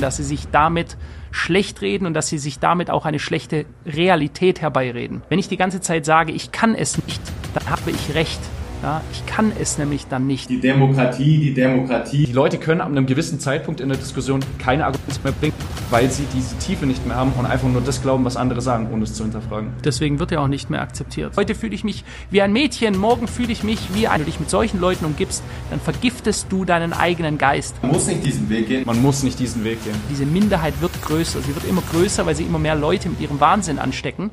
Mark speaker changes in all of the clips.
Speaker 1: dass sie sich damit schlecht reden und dass sie sich damit auch eine schlechte Realität herbeireden. Wenn ich die ganze Zeit sage, ich kann es nicht, dann habe ich recht. Ja, ich kann es nämlich dann nicht.
Speaker 2: Die Demokratie, die Demokratie.
Speaker 3: Die Leute können ab einem gewissen Zeitpunkt in der Diskussion keine Argumente mehr bringen, weil sie diese Tiefe nicht mehr haben und einfach nur das glauben, was andere sagen, ohne es zu hinterfragen.
Speaker 1: Deswegen wird er auch nicht mehr akzeptiert. Heute fühle ich mich wie ein Mädchen, morgen fühle ich mich wie ein. Wenn du dich mit solchen Leuten umgibst, dann vergiftest du deinen eigenen Geist.
Speaker 2: Man muss nicht diesen Weg gehen.
Speaker 3: Man muss nicht diesen Weg gehen.
Speaker 1: Diese Minderheit wird größer. Sie wird immer größer, weil sie immer mehr Leute mit ihrem Wahnsinn anstecken.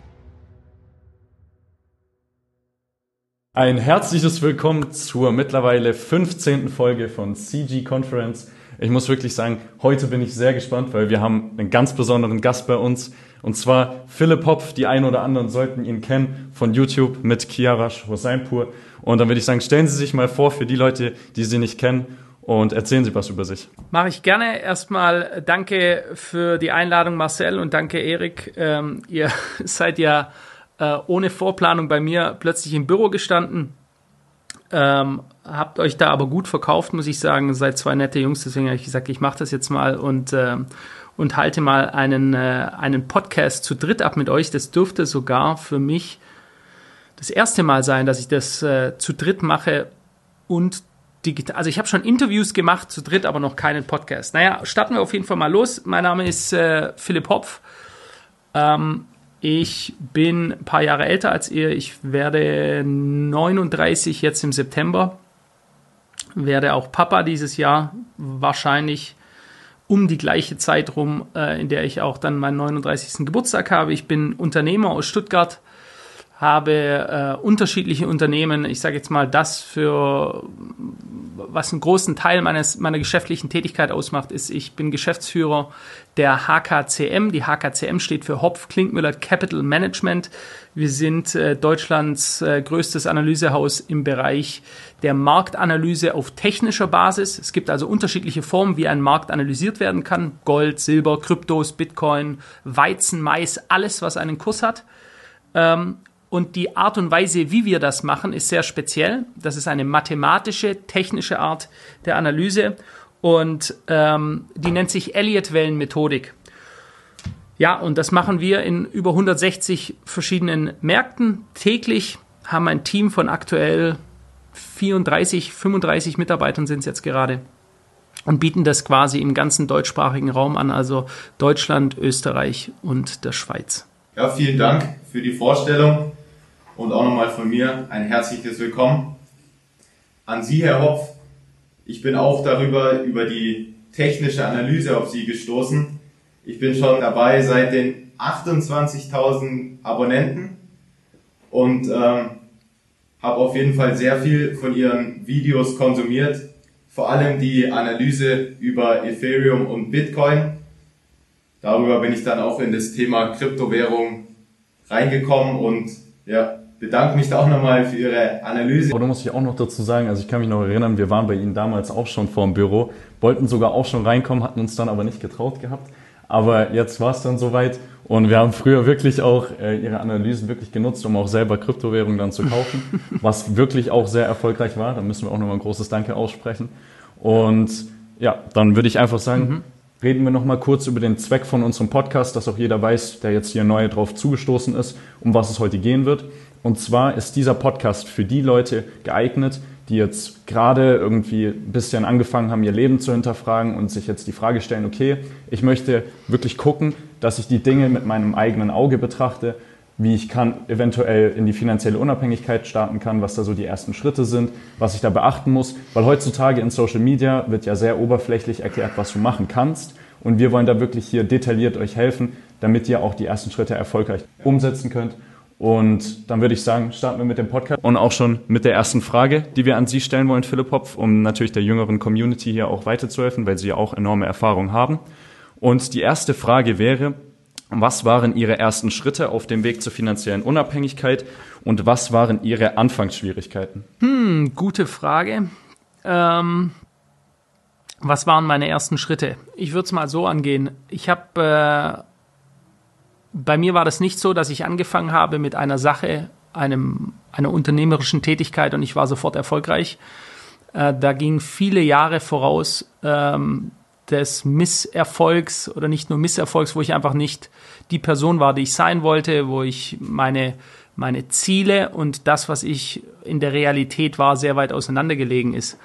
Speaker 3: Ein herzliches Willkommen zur mittlerweile 15. Folge von CG Conference. Ich muss wirklich sagen, heute bin ich sehr gespannt, weil wir haben einen ganz besonderen Gast bei uns. Und zwar Philipp Hopf. Die einen oder anderen sollten ihn kennen von YouTube mit Kiarash Hosseinpur. Und dann würde ich sagen, stellen Sie sich mal vor für die Leute, die Sie nicht kennen und erzählen Sie was über sich.
Speaker 1: Mache ich gerne. Erstmal danke für die Einladung, Marcel, und danke, Erik. Ähm, ihr seid ja äh, ohne Vorplanung bei mir plötzlich im Büro gestanden. Ähm, habt euch da aber gut verkauft, muss ich sagen. Seid zwei nette Jungs, deswegen habe ich gesagt, ich mache das jetzt mal und, äh, und halte mal einen, äh, einen Podcast zu dritt ab mit euch. Das dürfte sogar für mich das erste Mal sein, dass ich das äh, zu dritt mache und digital. Also ich habe schon Interviews gemacht zu dritt, aber noch keinen Podcast. Naja, starten wir auf jeden Fall mal los. Mein Name ist äh, Philipp Hopf. Ähm, ich bin ein paar Jahre älter als ihr. Ich werde 39 jetzt im September. Werde auch Papa dieses Jahr. Wahrscheinlich um die gleiche Zeit rum, äh, in der ich auch dann meinen 39. Geburtstag habe. Ich bin Unternehmer aus Stuttgart habe äh, unterschiedliche Unternehmen. Ich sage jetzt mal, das für was einen großen Teil meines meiner geschäftlichen Tätigkeit ausmacht, ist, ich bin Geschäftsführer der HKCM. Die HKCM steht für Hopf Klinkmüller Capital Management. Wir sind äh, Deutschlands äh, größtes Analysehaus im Bereich der Marktanalyse auf technischer Basis. Es gibt also unterschiedliche Formen, wie ein Markt analysiert werden kann. Gold, Silber, Kryptos, Bitcoin, Weizen, Mais, alles, was einen Kurs hat. Ähm, und die Art und Weise, wie wir das machen, ist sehr speziell. Das ist eine mathematische, technische Art der Analyse und ähm, die nennt sich Elliott-Wellen-Methodik. Ja, und das machen wir in über 160 verschiedenen Märkten täglich, haben ein Team von aktuell 34, 35 Mitarbeitern sind es jetzt gerade und bieten das quasi im ganzen deutschsprachigen Raum an, also Deutschland, Österreich und der Schweiz.
Speaker 2: Ja, vielen Dank für die Vorstellung und auch nochmal von mir ein herzliches Willkommen an Sie, Herr Hopf. Ich bin auch darüber, über die technische Analyse auf Sie gestoßen. Ich bin schon dabei seit den 28.000 Abonnenten und ähm, habe auf jeden Fall sehr viel von Ihren Videos konsumiert. Vor allem die Analyse über Ethereum und Bitcoin. Darüber bin ich dann auch in das Thema Kryptowährung reingekommen und ja, bedanke mich da auch nochmal für Ihre Analyse.
Speaker 3: Aber da muss ich auch noch dazu sagen, also ich kann mich noch erinnern, wir waren bei Ihnen damals auch schon vor dem Büro, wollten sogar auch schon reinkommen, hatten uns dann aber nicht getraut gehabt. Aber jetzt war es dann soweit und wir haben früher wirklich auch äh, Ihre Analysen wirklich genutzt, um auch selber Kryptowährungen dann zu kaufen, was wirklich auch sehr erfolgreich war. Da müssen wir auch nochmal ein großes Danke aussprechen. Und ja, dann würde ich einfach sagen, mhm. reden wir nochmal kurz über den Zweck von unserem Podcast, dass auch jeder weiß, der jetzt hier neu drauf zugestoßen ist, um was es heute gehen wird. Und zwar ist dieser Podcast für die Leute geeignet, die jetzt gerade irgendwie ein bisschen angefangen haben, ihr Leben zu hinterfragen und sich jetzt die Frage stellen, okay, ich möchte wirklich gucken, dass ich die Dinge mit meinem eigenen Auge betrachte, wie ich kann eventuell in die finanzielle Unabhängigkeit starten kann, was da so die ersten Schritte sind, was ich da beachten muss, weil heutzutage in Social Media wird ja sehr oberflächlich erklärt, was du machen kannst. Und wir wollen da wirklich hier detailliert euch helfen, damit ihr auch die ersten Schritte erfolgreich umsetzen könnt und dann würde ich sagen, starten wir mit dem Podcast und auch schon mit der ersten Frage, die wir an Sie stellen wollen, Philipp Hopf, um natürlich der jüngeren Community hier auch weiterzuhelfen, weil Sie ja auch enorme Erfahrung haben. Und die erste Frage wäre, was waren Ihre ersten Schritte auf dem Weg zur finanziellen Unabhängigkeit und was waren Ihre Anfangsschwierigkeiten?
Speaker 1: Hm, gute Frage. Ähm, was waren meine ersten Schritte? Ich würde es mal so angehen. Ich habe äh, bei mir war das nicht so, dass ich angefangen habe mit einer Sache, einem, einer unternehmerischen Tätigkeit und ich war sofort erfolgreich. Äh, da ging viele Jahre voraus, ähm, des Misserfolgs oder nicht nur Misserfolgs, wo ich einfach nicht die Person war, die ich sein wollte, wo ich meine, meine Ziele und das, was ich in der Realität war, sehr weit auseinandergelegen ist.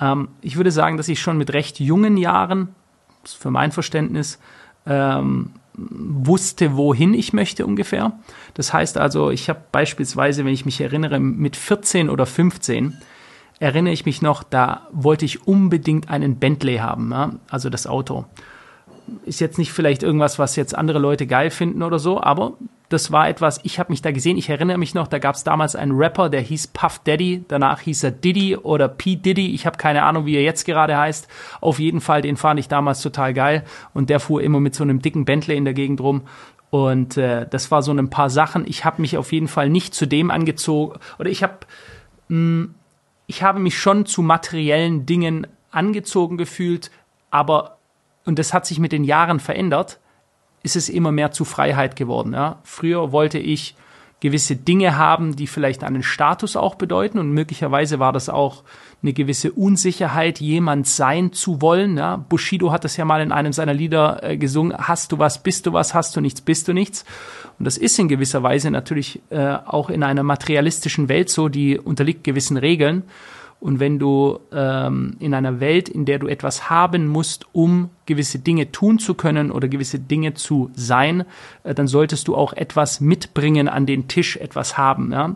Speaker 1: Ähm, ich würde sagen, dass ich schon mit recht jungen Jahren, für mein Verständnis, ähm, wusste, wohin ich möchte ungefähr. Das heißt also, ich habe beispielsweise, wenn ich mich erinnere, mit 14 oder 15 erinnere ich mich noch, da wollte ich unbedingt einen Bentley haben, ja? also das Auto. Ist jetzt nicht vielleicht irgendwas, was jetzt andere Leute geil finden oder so, aber das war etwas, ich habe mich da gesehen, ich erinnere mich noch, da gab es damals einen Rapper, der hieß Puff Daddy, danach hieß er Diddy oder P. Diddy, ich habe keine Ahnung, wie er jetzt gerade heißt. Auf jeden Fall, den fand ich damals total geil und der fuhr immer mit so einem dicken Bentley in der Gegend rum und äh, das war so ein paar Sachen. Ich habe mich auf jeden Fall nicht zu dem angezogen oder ich habe hm, ich habe mich schon zu materiellen Dingen angezogen gefühlt, aber, und das hat sich mit den Jahren verändert, ist es immer mehr zu Freiheit geworden. Ja. Früher wollte ich gewisse Dinge haben, die vielleicht einen Status auch bedeuten und möglicherweise war das auch eine gewisse Unsicherheit, jemand sein zu wollen. Ja. Bushido hat das ja mal in einem seiner Lieder äh, gesungen, hast du was, bist du was, hast du nichts, bist du nichts. Und das ist in gewisser Weise natürlich äh, auch in einer materialistischen Welt so, die unterliegt gewissen Regeln. Und wenn du ähm, in einer Welt, in der du etwas haben musst, um gewisse Dinge tun zu können oder gewisse Dinge zu sein, äh, dann solltest du auch etwas mitbringen an den Tisch, etwas haben. Ja?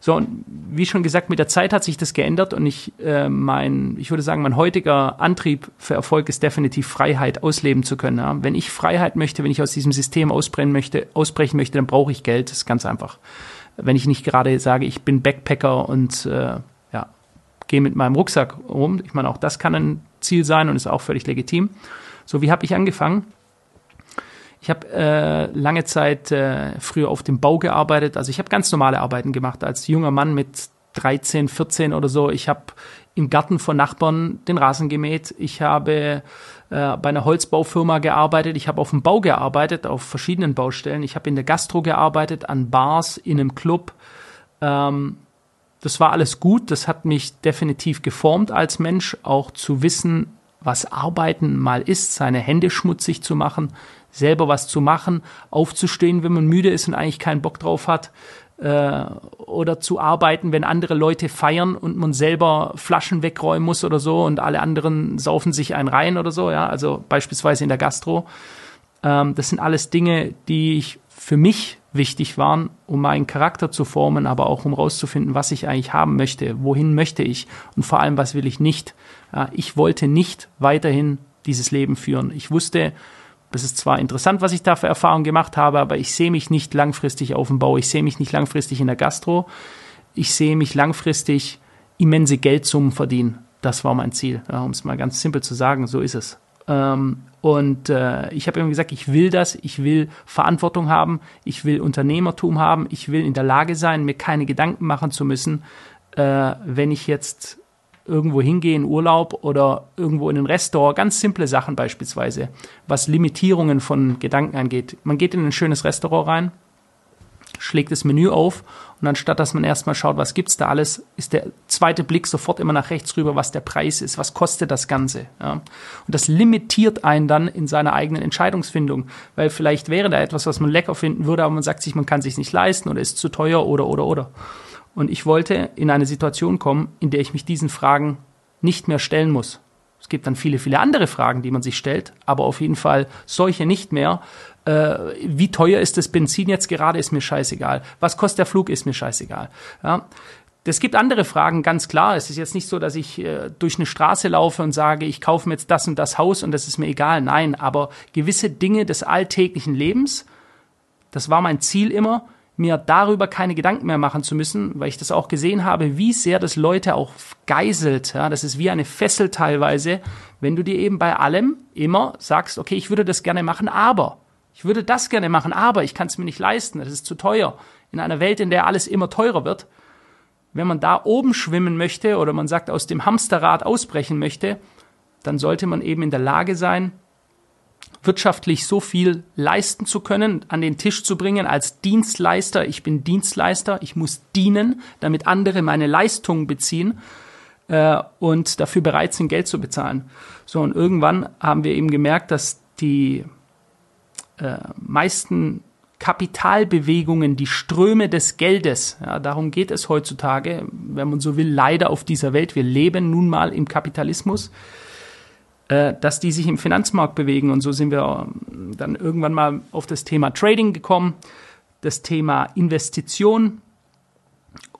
Speaker 1: So, und wie schon gesagt, mit der Zeit hat sich das geändert und ich, äh, mein, ich würde sagen, mein heutiger Antrieb für Erfolg ist definitiv Freiheit ausleben zu können. Ja? Wenn ich Freiheit möchte, wenn ich aus diesem System ausbrechen möchte, ausbrechen möchte, dann brauche ich Geld. Das ist ganz einfach. Wenn ich nicht gerade sage, ich bin Backpacker und äh, gehe mit meinem Rucksack rum. Ich meine, auch das kann ein Ziel sein und ist auch völlig legitim. So, wie habe ich angefangen? Ich habe äh, lange Zeit äh, früher auf dem Bau gearbeitet. Also ich habe ganz normale Arbeiten gemacht als junger Mann mit 13, 14 oder so. Ich habe im Garten von Nachbarn den Rasen gemäht. Ich habe äh, bei einer Holzbaufirma gearbeitet. Ich habe auf dem Bau gearbeitet, auf verschiedenen Baustellen. Ich habe in der Gastro gearbeitet, an Bars, in einem Club. Ähm, das war alles gut, das hat mich definitiv geformt als Mensch, auch zu wissen, was Arbeiten mal ist, seine Hände schmutzig zu machen, selber was zu machen, aufzustehen, wenn man müde ist und eigentlich keinen Bock drauf hat, äh, oder zu arbeiten, wenn andere Leute feiern und man selber Flaschen wegräumen muss oder so und alle anderen saufen sich einen rein oder so, ja, also beispielsweise in der Gastro. Ähm, das sind alles Dinge, die ich für mich wichtig waren, um meinen Charakter zu formen, aber auch um rauszufinden, was ich eigentlich haben möchte, wohin möchte ich und vor allem, was will ich nicht. Ich wollte nicht weiterhin dieses Leben führen. Ich wusste, das ist zwar interessant, was ich da für Erfahrungen gemacht habe, aber ich sehe mich nicht langfristig auf dem Bau, ich sehe mich nicht langfristig in der Gastro, ich sehe mich langfristig immense Geldsummen verdienen. Das war mein Ziel, um es mal ganz simpel zu sagen, so ist es. Ähm, und äh, ich habe immer gesagt, ich will das, ich will Verantwortung haben, ich will Unternehmertum haben, ich will in der Lage sein, mir keine Gedanken machen zu müssen, äh, wenn ich jetzt irgendwo hingehe in Urlaub oder irgendwo in ein Restaurant, ganz simple Sachen beispielsweise, was Limitierungen von Gedanken angeht. Man geht in ein schönes Restaurant rein, schlägt das Menü auf und anstatt dass man erstmal schaut, was gibt's da alles, ist der zweite Blick sofort immer nach rechts rüber, was der Preis ist, was kostet das Ganze. Ja. Und das limitiert einen dann in seiner eigenen Entscheidungsfindung, weil vielleicht wäre da etwas, was man lecker finden würde, aber man sagt sich, man kann sich nicht leisten oder ist zu teuer oder oder oder. Und ich wollte in eine Situation kommen, in der ich mich diesen Fragen nicht mehr stellen muss. Es gibt dann viele, viele andere Fragen, die man sich stellt, aber auf jeden Fall solche nicht mehr, äh, wie teuer ist das Benzin jetzt gerade, ist mir scheißegal. Was kostet der Flug, ist mir scheißegal. Ja. Es gibt andere Fragen, ganz klar. Es ist jetzt nicht so, dass ich äh, durch eine Straße laufe und sage, ich kaufe mir jetzt das und das Haus und das ist mir egal. Nein, aber gewisse Dinge des alltäglichen Lebens, das war mein Ziel immer, mir darüber keine Gedanken mehr machen zu müssen, weil ich das auch gesehen habe, wie sehr das Leute auch geiselt. Ja, das ist wie eine Fessel teilweise, wenn du dir eben bei allem immer sagst, okay, ich würde das gerne machen, aber ich würde das gerne machen, aber ich kann es mir nicht leisten, das ist zu teuer. In einer Welt, in der alles immer teurer wird, wenn man da oben schwimmen möchte oder man sagt, aus dem Hamsterrad ausbrechen möchte, dann sollte man eben in der Lage sein, wirtschaftlich so viel leisten zu können, an den Tisch zu bringen als Dienstleister. Ich bin Dienstleister, ich muss dienen, damit andere meine Leistungen beziehen äh, und dafür bereit sind, Geld zu bezahlen. So, und irgendwann haben wir eben gemerkt, dass die äh, meisten Kapitalbewegungen, die Ströme des Geldes, ja, darum geht es heutzutage, wenn man so will, leider auf dieser Welt. Wir leben nun mal im Kapitalismus, äh, dass die sich im Finanzmarkt bewegen. Und so sind wir ähm, dann irgendwann mal auf das Thema Trading gekommen, das Thema Investition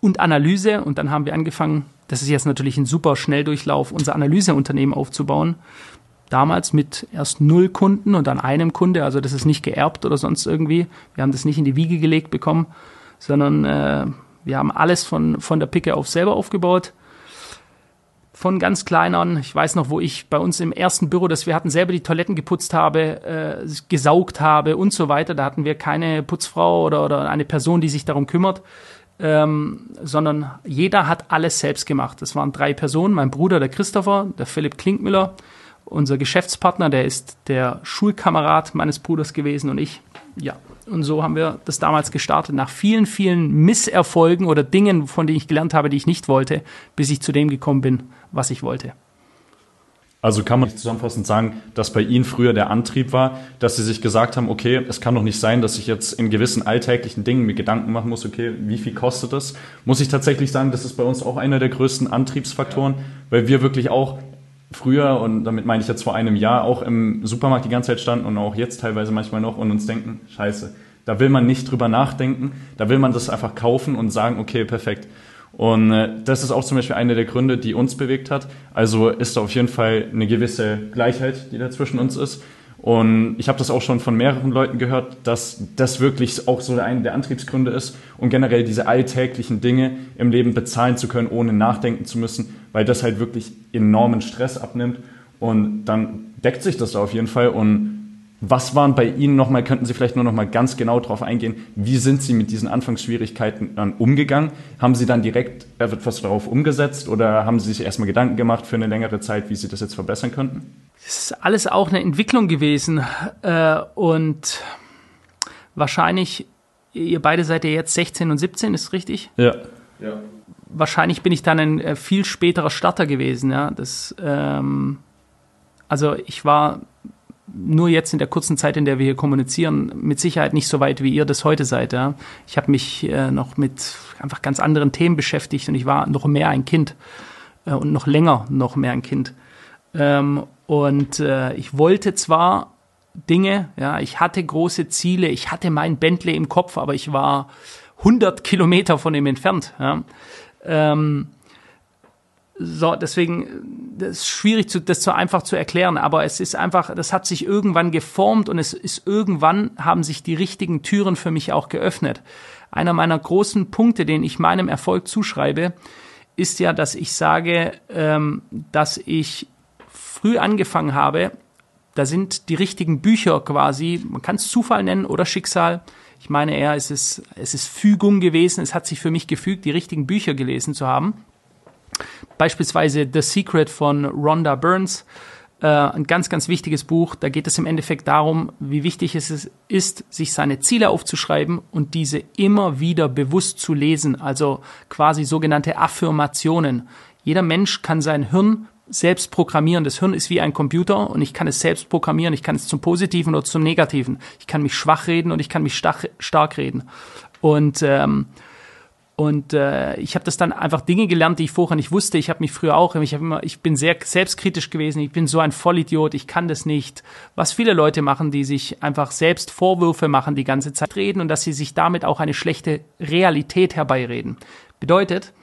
Speaker 1: und Analyse. Und dann haben wir angefangen, das ist jetzt natürlich ein super Schnelldurchlauf, unser Analyseunternehmen aufzubauen damals mit erst null Kunden und dann einem Kunde. Also das ist nicht geerbt oder sonst irgendwie. Wir haben das nicht in die Wiege gelegt bekommen, sondern äh, wir haben alles von, von der Picke auf selber aufgebaut. Von ganz klein an. Ich weiß noch, wo ich bei uns im ersten Büro, das wir hatten, selber die Toiletten geputzt habe, äh, gesaugt habe und so weiter. Da hatten wir keine Putzfrau oder, oder eine Person, die sich darum kümmert. Ähm, sondern jeder hat alles selbst gemacht. Das waren drei Personen, mein Bruder, der Christopher, der Philipp Klinkmüller unser Geschäftspartner, der ist der Schulkamerad meines Bruders gewesen und ich. Ja, und so haben wir das damals gestartet, nach vielen, vielen Misserfolgen oder Dingen, von denen ich gelernt habe, die ich nicht wollte, bis ich zu dem gekommen bin, was ich wollte.
Speaker 3: Also kann man zusammenfassend sagen, dass bei Ihnen früher der Antrieb war, dass Sie sich gesagt haben, okay, es kann doch nicht sein, dass ich jetzt in gewissen alltäglichen Dingen mir Gedanken machen muss, okay, wie viel kostet das? Muss ich tatsächlich sagen, das ist bei uns auch einer der größten Antriebsfaktoren, weil wir wirklich auch früher, und damit meine ich jetzt vor einem Jahr, auch im Supermarkt die ganze Zeit standen und auch jetzt teilweise manchmal noch und uns denken, scheiße, da will man nicht drüber nachdenken, da will man das einfach kaufen und sagen, okay, perfekt. Und äh, das ist auch zum Beispiel einer der Gründe, die uns bewegt hat. Also ist da auf jeden Fall eine gewisse Gleichheit, die da zwischen uns ist. Und ich habe das auch schon von mehreren Leuten gehört, dass das wirklich auch so einer der Antriebsgründe ist und generell diese alltäglichen Dinge im Leben bezahlen zu können, ohne nachdenken zu müssen, weil das halt wirklich enormen Stress abnimmt. Und dann deckt sich das da auf jeden Fall. Und was waren bei Ihnen nochmal, könnten Sie vielleicht nur nochmal ganz genau darauf eingehen, wie sind Sie mit diesen Anfangsschwierigkeiten dann umgegangen? Haben Sie dann direkt etwas darauf umgesetzt oder haben Sie sich erstmal Gedanken gemacht für eine längere Zeit, wie Sie das jetzt verbessern könnten?
Speaker 1: Das ist alles auch eine Entwicklung gewesen äh, und wahrscheinlich, ihr beide seid ja jetzt 16 und 17, ist richtig?
Speaker 3: Ja.
Speaker 2: Ja.
Speaker 1: Wahrscheinlich bin ich dann ein äh, viel späterer Starter gewesen, ja. Das, ähm, also ich war nur jetzt in der kurzen Zeit, in der wir hier kommunizieren, mit Sicherheit nicht so weit, wie ihr das heute seid. Ja. Ich habe mich äh, noch mit einfach ganz anderen Themen beschäftigt und ich war noch mehr ein Kind äh, und noch länger noch mehr ein Kind. Ähm, und äh, ich wollte zwar Dinge, ja, ich hatte große Ziele, ich hatte mein Bentley im Kopf, aber ich war 100 Kilometer von ihm entfernt. Ja. Ähm, so, deswegen, das ist schwierig, zu, das so einfach zu erklären, aber es ist einfach, das hat sich irgendwann geformt und es ist irgendwann haben sich die richtigen Türen für mich auch geöffnet. Einer meiner großen Punkte, den ich meinem Erfolg zuschreibe, ist ja, dass ich sage, ähm, dass ich früh angefangen habe, da sind die richtigen Bücher quasi, man kann es Zufall nennen oder Schicksal. Ich meine eher, es ist, es ist Fügung gewesen, es hat sich für mich gefügt, die richtigen Bücher gelesen zu haben Beispielsweise The Secret von Rhonda Burns, äh, ein ganz, ganz wichtiges Buch. Da geht es im Endeffekt darum, wie wichtig es ist, sich seine Ziele aufzuschreiben und diese immer wieder bewusst zu lesen, also quasi sogenannte Affirmationen. Jeder Mensch kann sein Hirn selbst programmieren. Das Hirn ist wie ein Computer und ich kann es selbst programmieren. Ich kann es zum Positiven oder zum Negativen. Ich kann mich schwach reden und ich kann mich stark, reden. Und ähm, und äh, ich habe das dann einfach Dinge gelernt, die ich vorher nicht wusste. Ich habe mich früher auch, ich, hab immer, ich bin sehr selbstkritisch gewesen. Ich bin so ein Vollidiot, ich kann das nicht. Was viele Leute machen, die sich einfach selbst Vorwürfe machen, die ganze Zeit reden und dass sie sich damit auch eine schlechte Realität herbeireden. Bedeutet,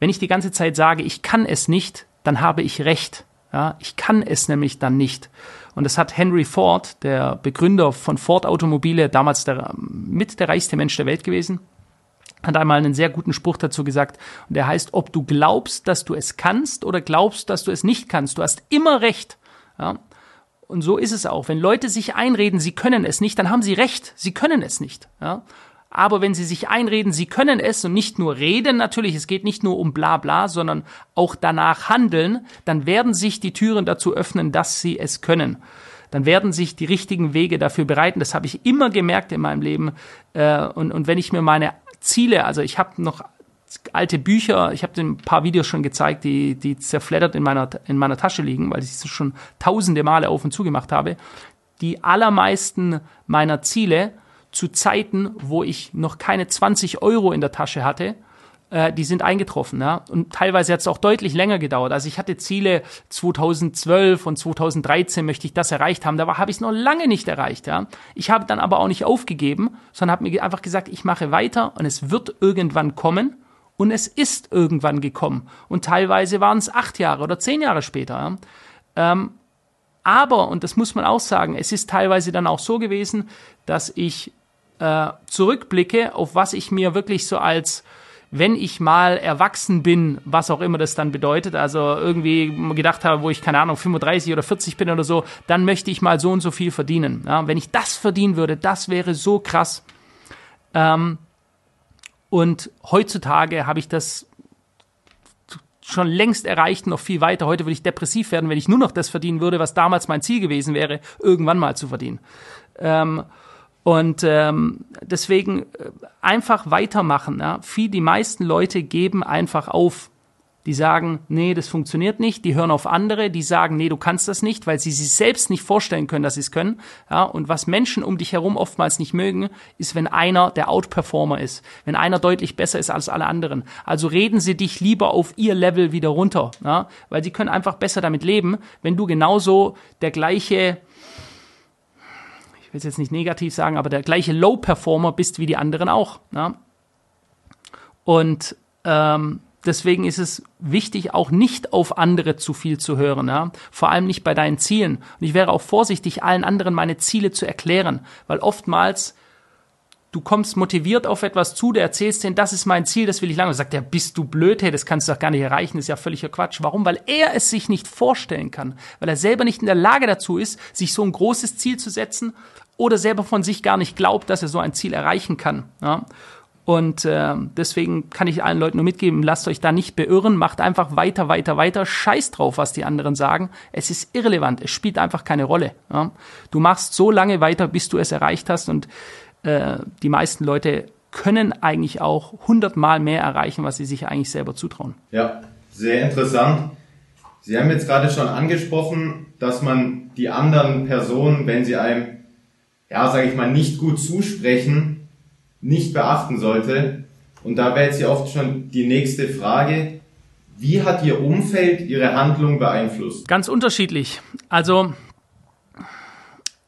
Speaker 1: wenn ich die ganze Zeit sage, ich kann es nicht, dann habe ich recht. Ja, ich kann es nämlich dann nicht. Und das hat Henry Ford, der Begründer von Ford Automobile, damals der, mit der reichste Mensch der Welt gewesen, hat einmal einen sehr guten Spruch dazu gesagt. Und der heißt, ob du glaubst, dass du es kannst oder glaubst, dass du es nicht kannst, du hast immer recht. Ja? Und so ist es auch. Wenn Leute sich einreden, sie können es nicht, dann haben sie recht. Sie können es nicht. Ja? Aber wenn sie sich einreden, sie können es und nicht nur reden, natürlich, es geht nicht nur um bla bla, sondern auch danach handeln, dann werden sich die Türen dazu öffnen, dass sie es können dann werden sich die richtigen Wege dafür bereiten. Das habe ich immer gemerkt in meinem Leben. Äh, und, und wenn ich mir meine Ziele, also ich habe noch alte Bücher, ich habe ein paar Videos schon gezeigt, die, die zerfleddert in meiner, in meiner Tasche liegen, weil ich sie schon tausende Male auf und zu gemacht habe. Die allermeisten meiner Ziele zu Zeiten, wo ich noch keine 20 Euro in der Tasche hatte, äh, die sind eingetroffen. Ja? Und teilweise hat es auch deutlich länger gedauert. Also ich hatte Ziele 2012 und 2013 möchte ich das erreicht haben. Da habe ich es noch lange nicht erreicht. Ja? Ich habe dann aber auch nicht aufgegeben, sondern habe mir einfach gesagt, ich mache weiter und es wird irgendwann kommen. Und es ist irgendwann gekommen. Und teilweise waren es acht Jahre oder zehn Jahre später. Ja? Ähm, aber, und das muss man auch sagen, es ist teilweise dann auch so gewesen, dass ich äh, zurückblicke, auf was ich mir wirklich so als wenn ich mal erwachsen bin, was auch immer das dann bedeutet, also irgendwie gedacht habe, wo ich keine Ahnung 35 oder 40 bin oder so, dann möchte ich mal so und so viel verdienen. Ja, wenn ich das verdienen würde, das wäre so krass. Ähm, und heutzutage habe ich das schon längst erreicht, noch viel weiter. Heute würde ich depressiv werden, wenn ich nur noch das verdienen würde, was damals mein Ziel gewesen wäre, irgendwann mal zu verdienen. Ähm, und ähm, deswegen äh, einfach weitermachen. Ja? Viel, die meisten Leute geben einfach auf. Die sagen, nee, das funktioniert nicht. Die hören auf andere, die sagen, nee, du kannst das nicht, weil sie sich selbst nicht vorstellen können, dass sie es können. Ja, und was Menschen um dich herum oftmals nicht mögen, ist, wenn einer der Outperformer ist, wenn einer deutlich besser ist als alle anderen. Also reden sie dich lieber auf ihr Level wieder runter, ja, weil sie können einfach besser damit leben, wenn du genauso der gleiche will es jetzt nicht negativ sagen, aber der gleiche Low-Performer bist wie die anderen auch. Ne? Und ähm, deswegen ist es wichtig, auch nicht auf andere zu viel zu hören, ja? vor allem nicht bei deinen Zielen. Und ich wäre auch vorsichtig, allen anderen meine Ziele zu erklären, weil oftmals du kommst motiviert auf etwas zu, der erzählst denen, das ist mein Ziel, das will ich lange. Und sagt der, bist du blöd, hey, das kannst du doch gar nicht erreichen, das ist ja völliger Quatsch. Warum? Weil er es sich nicht vorstellen kann, weil er selber nicht in der Lage dazu ist, sich so ein großes Ziel zu setzen oder selber von sich gar nicht glaubt, dass er so ein Ziel erreichen kann. Ja? Und äh, deswegen kann ich allen Leuten nur mitgeben, lasst euch da nicht beirren, macht einfach weiter, weiter, weiter, scheiß drauf, was die anderen sagen. Es ist irrelevant, es spielt einfach keine Rolle. Ja? Du machst so lange weiter, bis du es erreicht hast und äh, die meisten Leute können eigentlich auch hundertmal mehr erreichen, was sie sich eigentlich selber zutrauen.
Speaker 2: Ja, sehr interessant. Sie haben jetzt gerade schon angesprochen, dass man die anderen Personen, wenn sie einem ja, sage ich mal, nicht gut zusprechen, nicht beachten sollte. Und da wäre jetzt ja oft schon die nächste Frage, wie hat Ihr Umfeld Ihre Handlung beeinflusst?
Speaker 1: Ganz unterschiedlich. Also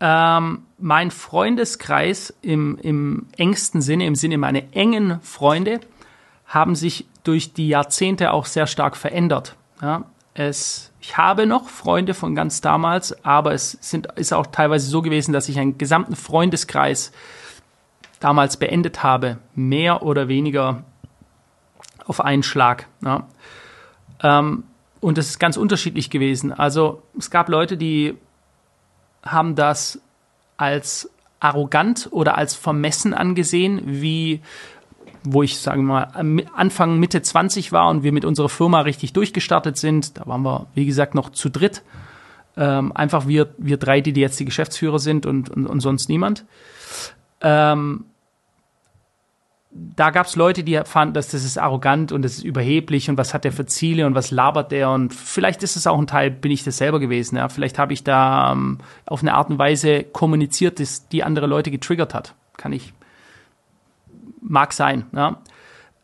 Speaker 1: ähm, mein Freundeskreis im, im engsten Sinne, im Sinne meiner engen Freunde, haben sich durch die Jahrzehnte auch sehr stark verändert. Ja, es ich habe noch Freunde von ganz damals, aber es sind, ist auch teilweise so gewesen, dass ich einen gesamten Freundeskreis damals beendet habe, mehr oder weniger auf einen Schlag. Ja. Ähm, und das ist ganz unterschiedlich gewesen. Also es gab Leute, die haben das als arrogant oder als vermessen angesehen, wie wo ich, sagen wir mal, Anfang, Mitte 20 war und wir mit unserer Firma richtig durchgestartet sind. Da waren wir, wie gesagt, noch zu dritt. Ähm, einfach wir, wir drei, die, jetzt die Geschäftsführer sind und, und, und sonst niemand. Ähm, da gab es Leute, die fanden, dass das ist arrogant und das ist überheblich und was hat der für Ziele und was labert der und vielleicht ist es auch ein Teil, bin ich das selber gewesen. Ja? Vielleicht habe ich da ähm, auf eine Art und Weise kommuniziert, dass die andere Leute getriggert hat. Kann ich mag sein. Ja.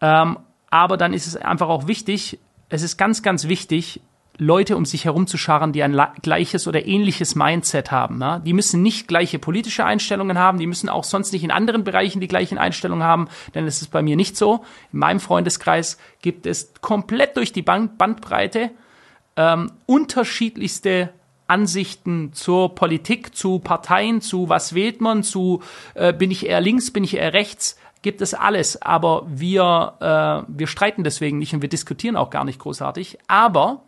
Speaker 1: Ähm, aber dann ist es einfach auch wichtig, es ist ganz, ganz wichtig, Leute um sich herum zu scharen, die ein gleiches oder ähnliches Mindset haben. Ja? Die müssen nicht gleiche politische Einstellungen haben, die müssen auch sonst nicht in anderen Bereichen die gleichen Einstellungen haben, denn es ist bei mir nicht so. In meinem Freundeskreis gibt es komplett durch die Band Bandbreite ähm, unterschiedlichste Ansichten zur Politik, zu Parteien, zu was wählt man, zu äh, bin ich eher links, bin ich eher rechts gibt es alles, aber wir, äh, wir streiten deswegen nicht und wir diskutieren auch gar nicht großartig. Aber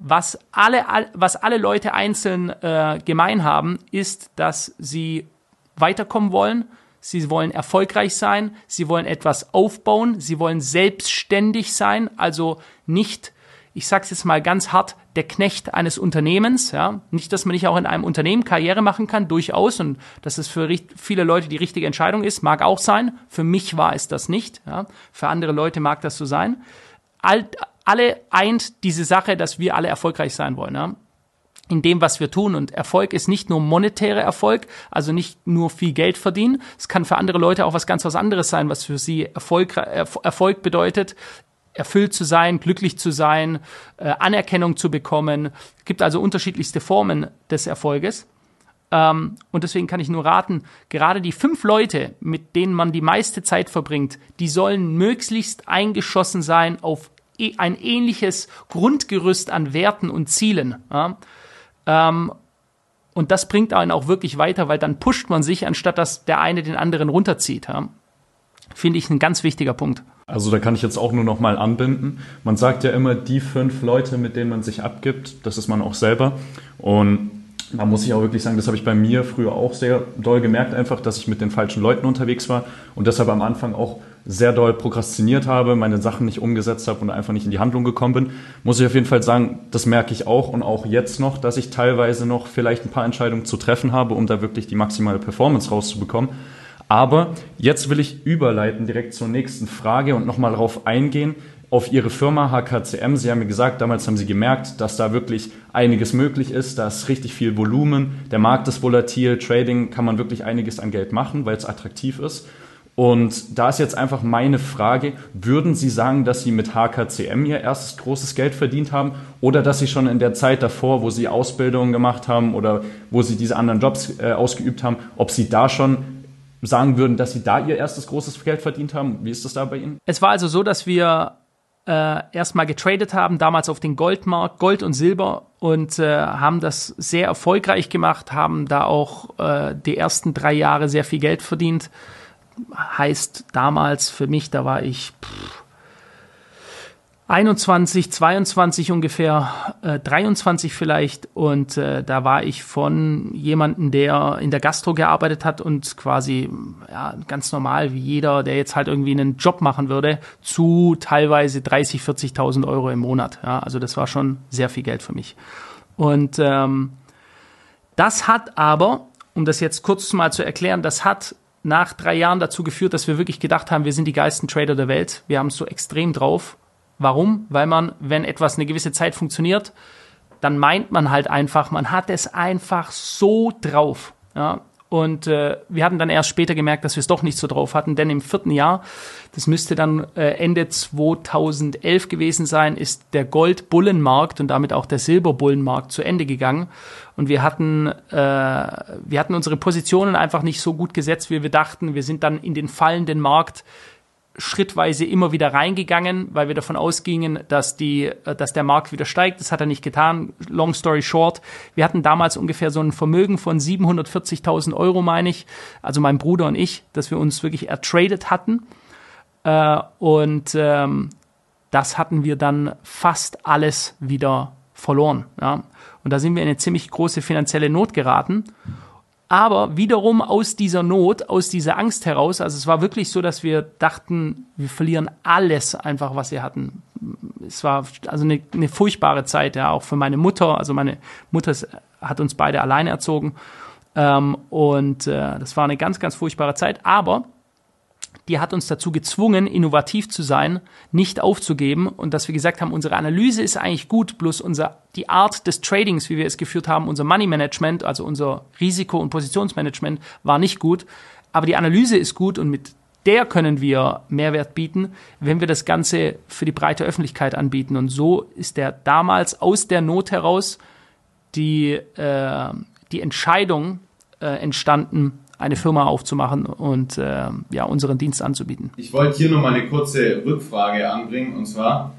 Speaker 1: was alle, was alle Leute einzeln äh, gemein haben, ist, dass sie weiterkommen wollen, sie wollen erfolgreich sein, sie wollen etwas aufbauen, sie wollen selbstständig sein, also nicht ich sage es jetzt mal ganz hart, der Knecht eines Unternehmens. Ja? Nicht, dass man nicht auch in einem Unternehmen Karriere machen kann, durchaus. Und dass es für viele Leute die richtige Entscheidung ist, mag auch sein. Für mich war es das nicht. Ja? Für andere Leute mag das so sein. All, alle eint diese Sache, dass wir alle erfolgreich sein wollen. Ja? in dem, was wir tun. Und Erfolg ist nicht nur monetäre Erfolg, also nicht nur viel Geld verdienen. Es kann für andere Leute auch was ganz was anderes sein, was für sie Erfolg, Erfolg bedeutet, erfüllt zu sein, glücklich zu sein, äh, Anerkennung zu bekommen. Es gibt also unterschiedlichste Formen des Erfolges. Ähm, und deswegen kann ich nur raten, gerade die fünf Leute, mit denen man die meiste Zeit verbringt, die sollen möglichst eingeschossen sein auf ein ähnliches Grundgerüst an Werten und Zielen. Ja? Ähm, und das bringt einen auch wirklich weiter, weil dann pusht man sich, anstatt dass der eine den anderen runterzieht. Ja? Finde ich ein ganz wichtiger Punkt.
Speaker 3: Also da kann ich jetzt auch nur noch mal anbinden. Man sagt ja immer, die fünf Leute, mit denen man sich abgibt, das ist man auch selber. Und da muss ich auch wirklich sagen, das habe ich bei mir früher auch sehr doll gemerkt, einfach, dass ich mit den falschen Leuten unterwegs war und deshalb am Anfang auch sehr doll prokrastiniert habe, meine Sachen nicht umgesetzt habe und einfach nicht in die Handlung gekommen bin. Muss ich auf jeden Fall sagen, das merke ich auch und auch jetzt noch, dass ich teilweise noch vielleicht ein paar Entscheidungen zu treffen habe, um da wirklich die maximale Performance rauszubekommen. Aber jetzt will ich überleiten direkt zur nächsten Frage und nochmal darauf eingehen, auf Ihre Firma HKCM. Sie haben mir gesagt, damals haben Sie gemerkt, dass da wirklich einiges möglich ist, da ist richtig viel Volumen, der Markt ist volatil, Trading kann man wirklich einiges an Geld machen, weil es attraktiv ist. Und da ist jetzt einfach meine Frage, würden Sie sagen, dass Sie mit HKCM Ihr erstes großes Geld verdient haben oder dass Sie schon in der Zeit davor, wo Sie Ausbildungen gemacht haben oder wo Sie diese anderen Jobs äh, ausgeübt haben, ob Sie da schon sagen würden, dass Sie da Ihr erstes großes Geld verdient haben? Wie ist das da bei Ihnen?
Speaker 1: Es war also so, dass wir äh, erstmal getradet haben, damals auf den Goldmarkt, Gold und Silber und äh, haben das sehr erfolgreich gemacht, haben da auch äh, die ersten drei Jahre sehr viel Geld verdient. Heißt damals für mich, da war ich pff, 21, 22 ungefähr, äh, 23 vielleicht. Und äh, da war ich von jemandem, der in der Gastro gearbeitet hat und quasi ja, ganz normal wie jeder, der jetzt halt irgendwie einen Job machen würde, zu teilweise 30, 40.000 Euro im Monat. Ja, also das war schon sehr viel Geld für mich. Und ähm, das hat aber, um das jetzt kurz mal zu erklären, das hat nach drei Jahren dazu geführt, dass wir wirklich gedacht haben, wir sind die geilsten Trader der Welt. Wir haben es so extrem drauf Warum? Weil man, wenn etwas eine gewisse Zeit funktioniert, dann meint man halt einfach, man hat es einfach so drauf. Ja? Und äh, wir hatten dann erst später gemerkt, dass wir es doch nicht so drauf hatten, denn im vierten Jahr, das müsste dann äh, Ende 2011 gewesen sein, ist der Goldbullenmarkt und damit auch der Silberbullenmarkt zu Ende gegangen. Und wir hatten, äh, wir hatten unsere Positionen einfach nicht so gut gesetzt, wie wir dachten. Wir sind dann in den fallenden Markt schrittweise immer wieder reingegangen, weil wir davon ausgingen, dass die, äh, dass der Markt wieder steigt. Das hat er nicht getan. Long story short. Wir hatten damals ungefähr so ein Vermögen von 740.000 Euro, meine ich. Also mein Bruder und ich, dass wir uns wirklich ertradet hatten. Äh, und ähm, das hatten wir dann fast alles wieder verloren. Und da sind wir in eine ziemlich große finanzielle Not geraten aber wiederum aus dieser Not, aus dieser Angst heraus, also es war wirklich so, dass wir dachten, wir verlieren alles einfach, was wir hatten. Es war also eine, eine furchtbare Zeit, ja, auch für meine Mutter. Also meine Mutter hat uns beide alleine erzogen. Ähm, und äh, das war eine ganz, ganz furchtbare Zeit. Aber die hat uns dazu gezwungen, innovativ zu sein, nicht aufzugeben und dass wir gesagt haben, unsere Analyse ist eigentlich gut, bloß unser, die Art des Tradings, wie wir es geführt haben, unser Money Management, also unser Risiko- und Positionsmanagement war nicht gut, aber die Analyse ist gut und mit der können wir Mehrwert bieten, wenn wir das Ganze für die breite Öffentlichkeit anbieten. Und so ist der damals aus der Not heraus die, äh, die Entscheidung äh, entstanden, eine Firma aufzumachen und äh, ja, unseren Dienst anzubieten.
Speaker 2: Ich wollte hier noch mal eine kurze Rückfrage anbringen und zwar,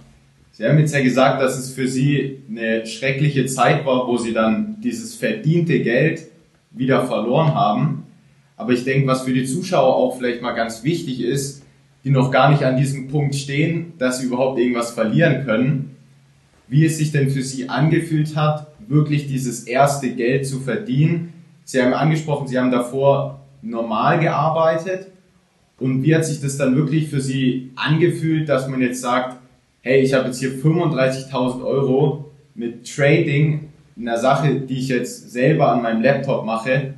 Speaker 2: Sie haben jetzt ja gesagt, dass es für Sie eine schreckliche Zeit war, wo Sie dann dieses verdiente Geld wieder verloren haben. Aber ich denke, was für die Zuschauer auch vielleicht mal ganz wichtig ist, die noch gar nicht an diesem Punkt stehen, dass sie überhaupt irgendwas verlieren können, wie es sich denn für Sie angefühlt hat, wirklich dieses erste Geld zu verdienen, Sie haben angesprochen, Sie haben davor normal gearbeitet. Und wie hat sich das dann wirklich für Sie angefühlt, dass man jetzt sagt, hey, ich habe jetzt hier 35.000 Euro mit Trading, einer Sache, die ich jetzt selber an meinem Laptop mache.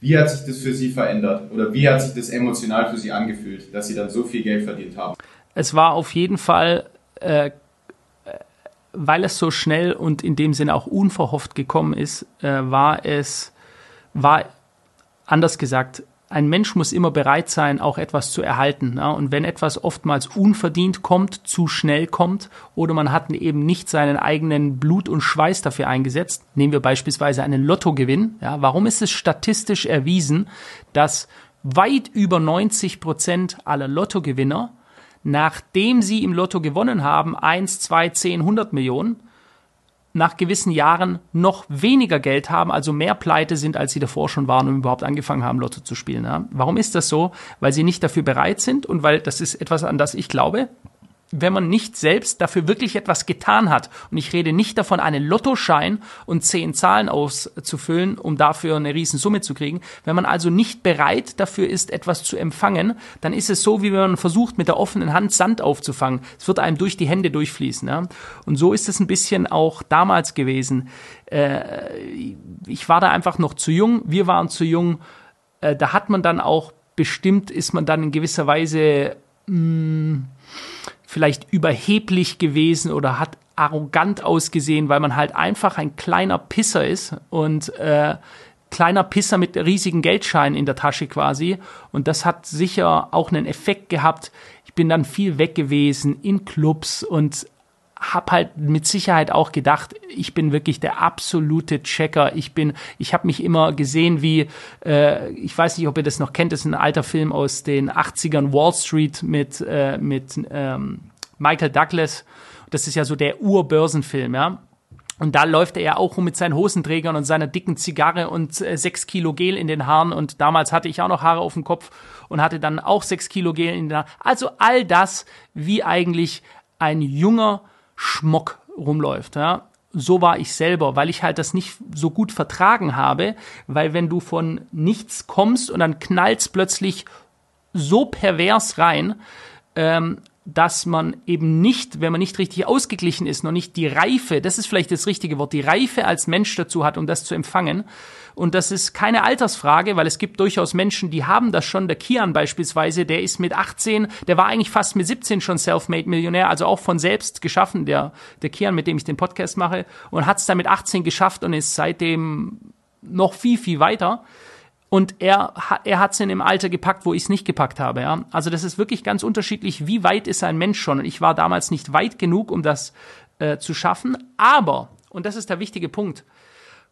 Speaker 2: Wie hat sich das für Sie verändert? Oder wie hat sich das emotional für Sie angefühlt, dass Sie dann so viel Geld verdient haben?
Speaker 1: Es war auf jeden Fall, äh, weil es so schnell und in dem Sinne auch unverhofft gekommen ist, äh, war es, war anders gesagt, ein Mensch muss immer bereit sein, auch etwas zu erhalten. Ja? Und wenn etwas oftmals unverdient kommt, zu schnell kommt oder man hat eben nicht seinen eigenen Blut und Schweiß dafür eingesetzt, nehmen wir beispielsweise einen Lottogewinn. Ja? Warum ist es statistisch erwiesen, dass weit über 90 Prozent aller Lottogewinner, nachdem sie im Lotto gewonnen haben, 1, 2, 10, 100 Millionen, nach gewissen Jahren noch weniger Geld haben, also mehr pleite sind, als sie davor schon waren und überhaupt angefangen haben, Lotto zu spielen. Ja? Warum ist das so? Weil sie nicht dafür bereit sind und weil das ist etwas, an das ich glaube wenn man nicht selbst dafür wirklich etwas getan hat. Und ich rede nicht davon, einen Lottoschein und zehn Zahlen auszufüllen, um dafür eine Riesensumme zu kriegen. Wenn man also nicht bereit dafür ist, etwas zu empfangen, dann ist es so, wie wenn man versucht, mit der offenen Hand Sand aufzufangen. Es wird einem durch die Hände durchfließen. Ja? Und so ist es ein bisschen auch damals gewesen. Äh, ich war da einfach noch zu jung, wir waren zu jung. Äh, da hat man dann auch bestimmt, ist man dann in gewisser Weise mh, hm, vielleicht überheblich gewesen oder hat arrogant ausgesehen, weil man halt einfach ein kleiner Pisser ist und äh, kleiner Pisser mit riesigen Geldscheinen in der Tasche quasi. Und das hat sicher auch einen Effekt gehabt. Ich bin dann viel weg gewesen in Clubs und habe halt mit Sicherheit auch gedacht, ich bin wirklich der absolute Checker. Ich bin, ich habe mich immer gesehen wie, äh, ich weiß nicht, ob ihr das noch kennt, das ist ein alter Film aus den 80ern, Wall Street mit, äh, mit ähm, Michael Douglas. Das ist ja so der Urbörsenfilm, ja. Und da läuft er ja auch rum mit seinen Hosenträgern und seiner dicken Zigarre und äh, sechs Kilo Gel in den Haaren. Und damals hatte ich auch noch Haare auf dem Kopf und hatte dann auch sechs Kilo Gel in den Haaren. Also all das, wie eigentlich ein junger Schmock rumläuft. Ja. So war ich selber, weil ich halt das nicht so gut vertragen habe, weil wenn du von nichts kommst und dann knallst plötzlich so pervers rein, ähm, dass man eben nicht, wenn man nicht richtig ausgeglichen ist, noch nicht die Reife, das ist vielleicht das richtige Wort, die Reife als Mensch dazu hat, um das zu empfangen. Und das ist keine Altersfrage, weil es gibt durchaus Menschen, die haben das schon. Der Kian beispielsweise, der ist mit 18, der war eigentlich fast mit 17 schon Self-Made-Millionär, also auch von selbst geschaffen, der, der Kian, mit dem ich den Podcast mache, und hat es dann mit 18 geschafft und ist seitdem noch viel, viel weiter. Und er, er hat es in dem Alter gepackt, wo ich es nicht gepackt habe. Ja? Also das ist wirklich ganz unterschiedlich, wie weit ist ein Mensch schon. Und ich war damals nicht weit genug, um das äh, zu schaffen. Aber, und das ist der wichtige Punkt,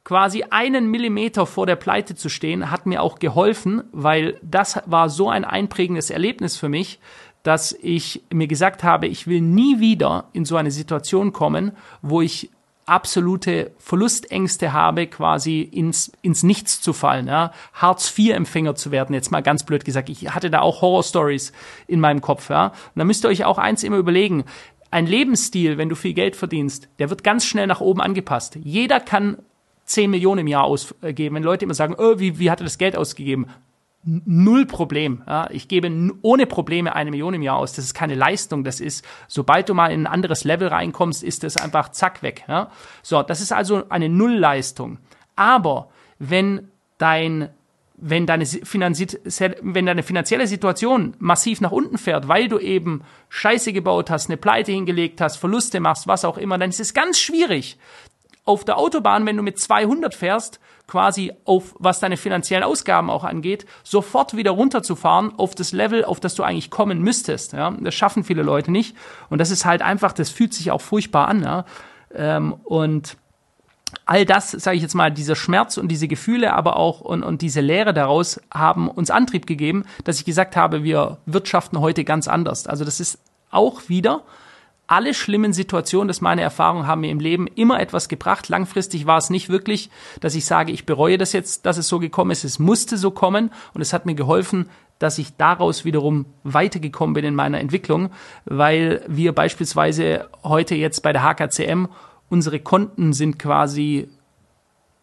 Speaker 1: quasi einen Millimeter vor der Pleite zu stehen, hat mir auch geholfen, weil das war so ein einprägendes Erlebnis für mich, dass ich mir gesagt habe, ich will nie wieder in so eine Situation kommen, wo ich absolute Verlustängste habe, quasi ins, ins Nichts zu fallen, ja, Hartz-IV-Empfänger zu werden, jetzt mal ganz blöd gesagt. Ich hatte da auch Horror-Stories in meinem Kopf, ja. Und da müsst ihr euch auch eins immer überlegen. Ein Lebensstil, wenn du viel Geld verdienst, der wird ganz schnell nach oben angepasst. Jeder kann 10 Millionen im Jahr ausgeben. Wenn Leute immer sagen, oh, wie, wie hat er das Geld ausgegeben? Null Problem. Ja, ich gebe ohne Probleme eine Million im Jahr aus. Das ist keine Leistung. Das ist, sobald du mal in ein anderes Level reinkommst, ist das einfach zack weg. Ja. So, das ist also eine Nullleistung. Aber wenn dein wenn deine, wenn deine finanzielle Situation massiv nach unten fährt, weil du eben Scheiße gebaut hast, eine Pleite hingelegt hast, Verluste machst, was auch immer, dann ist es ganz schwierig. Auf der Autobahn, wenn du mit 200 fährst, quasi auf, was deine finanziellen Ausgaben auch angeht, sofort wieder runterzufahren auf das Level, auf das du eigentlich kommen müsstest. Ja? Das schaffen viele Leute nicht. Und das ist halt einfach, das fühlt sich auch furchtbar an. Ja? Ähm, und all das, sage ich jetzt mal, dieser Schmerz und diese Gefühle, aber auch und, und diese Lehre daraus haben uns Antrieb gegeben, dass ich gesagt habe, wir wirtschaften heute ganz anders. Also das ist auch wieder alle schlimmen Situationen, das meine Erfahrung, haben mir im Leben immer etwas gebracht. Langfristig war es nicht wirklich, dass ich sage, ich bereue das jetzt, dass es so gekommen ist. Es musste so kommen und es hat mir geholfen, dass ich daraus wiederum weitergekommen bin in meiner Entwicklung, weil wir beispielsweise heute jetzt bei der HKCM unsere Konten sind quasi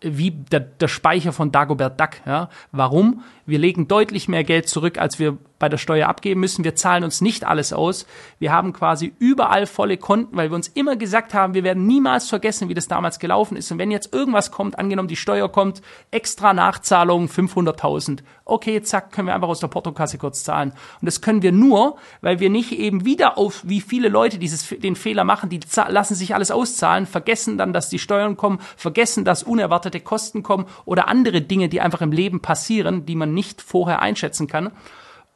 Speaker 1: wie der, der Speicher von Dagobert Duck. Ja? Warum? Wir legen deutlich mehr Geld zurück, als wir bei der Steuer abgeben müssen. Wir zahlen uns nicht alles aus. Wir haben quasi überall volle Konten, weil wir uns immer gesagt haben, wir werden niemals vergessen, wie das damals gelaufen ist. Und wenn jetzt irgendwas kommt, angenommen die Steuer kommt, extra Nachzahlung 500.000, okay, zack, können wir einfach aus der Portokasse kurz zahlen. Und das können wir nur, weil wir nicht eben wieder auf, wie viele Leute dieses, den Fehler machen, die lassen sich alles auszahlen, vergessen dann, dass die Steuern kommen, vergessen, dass unerwartete Kosten kommen oder andere Dinge, die einfach im Leben passieren, die man nicht vorher einschätzen kann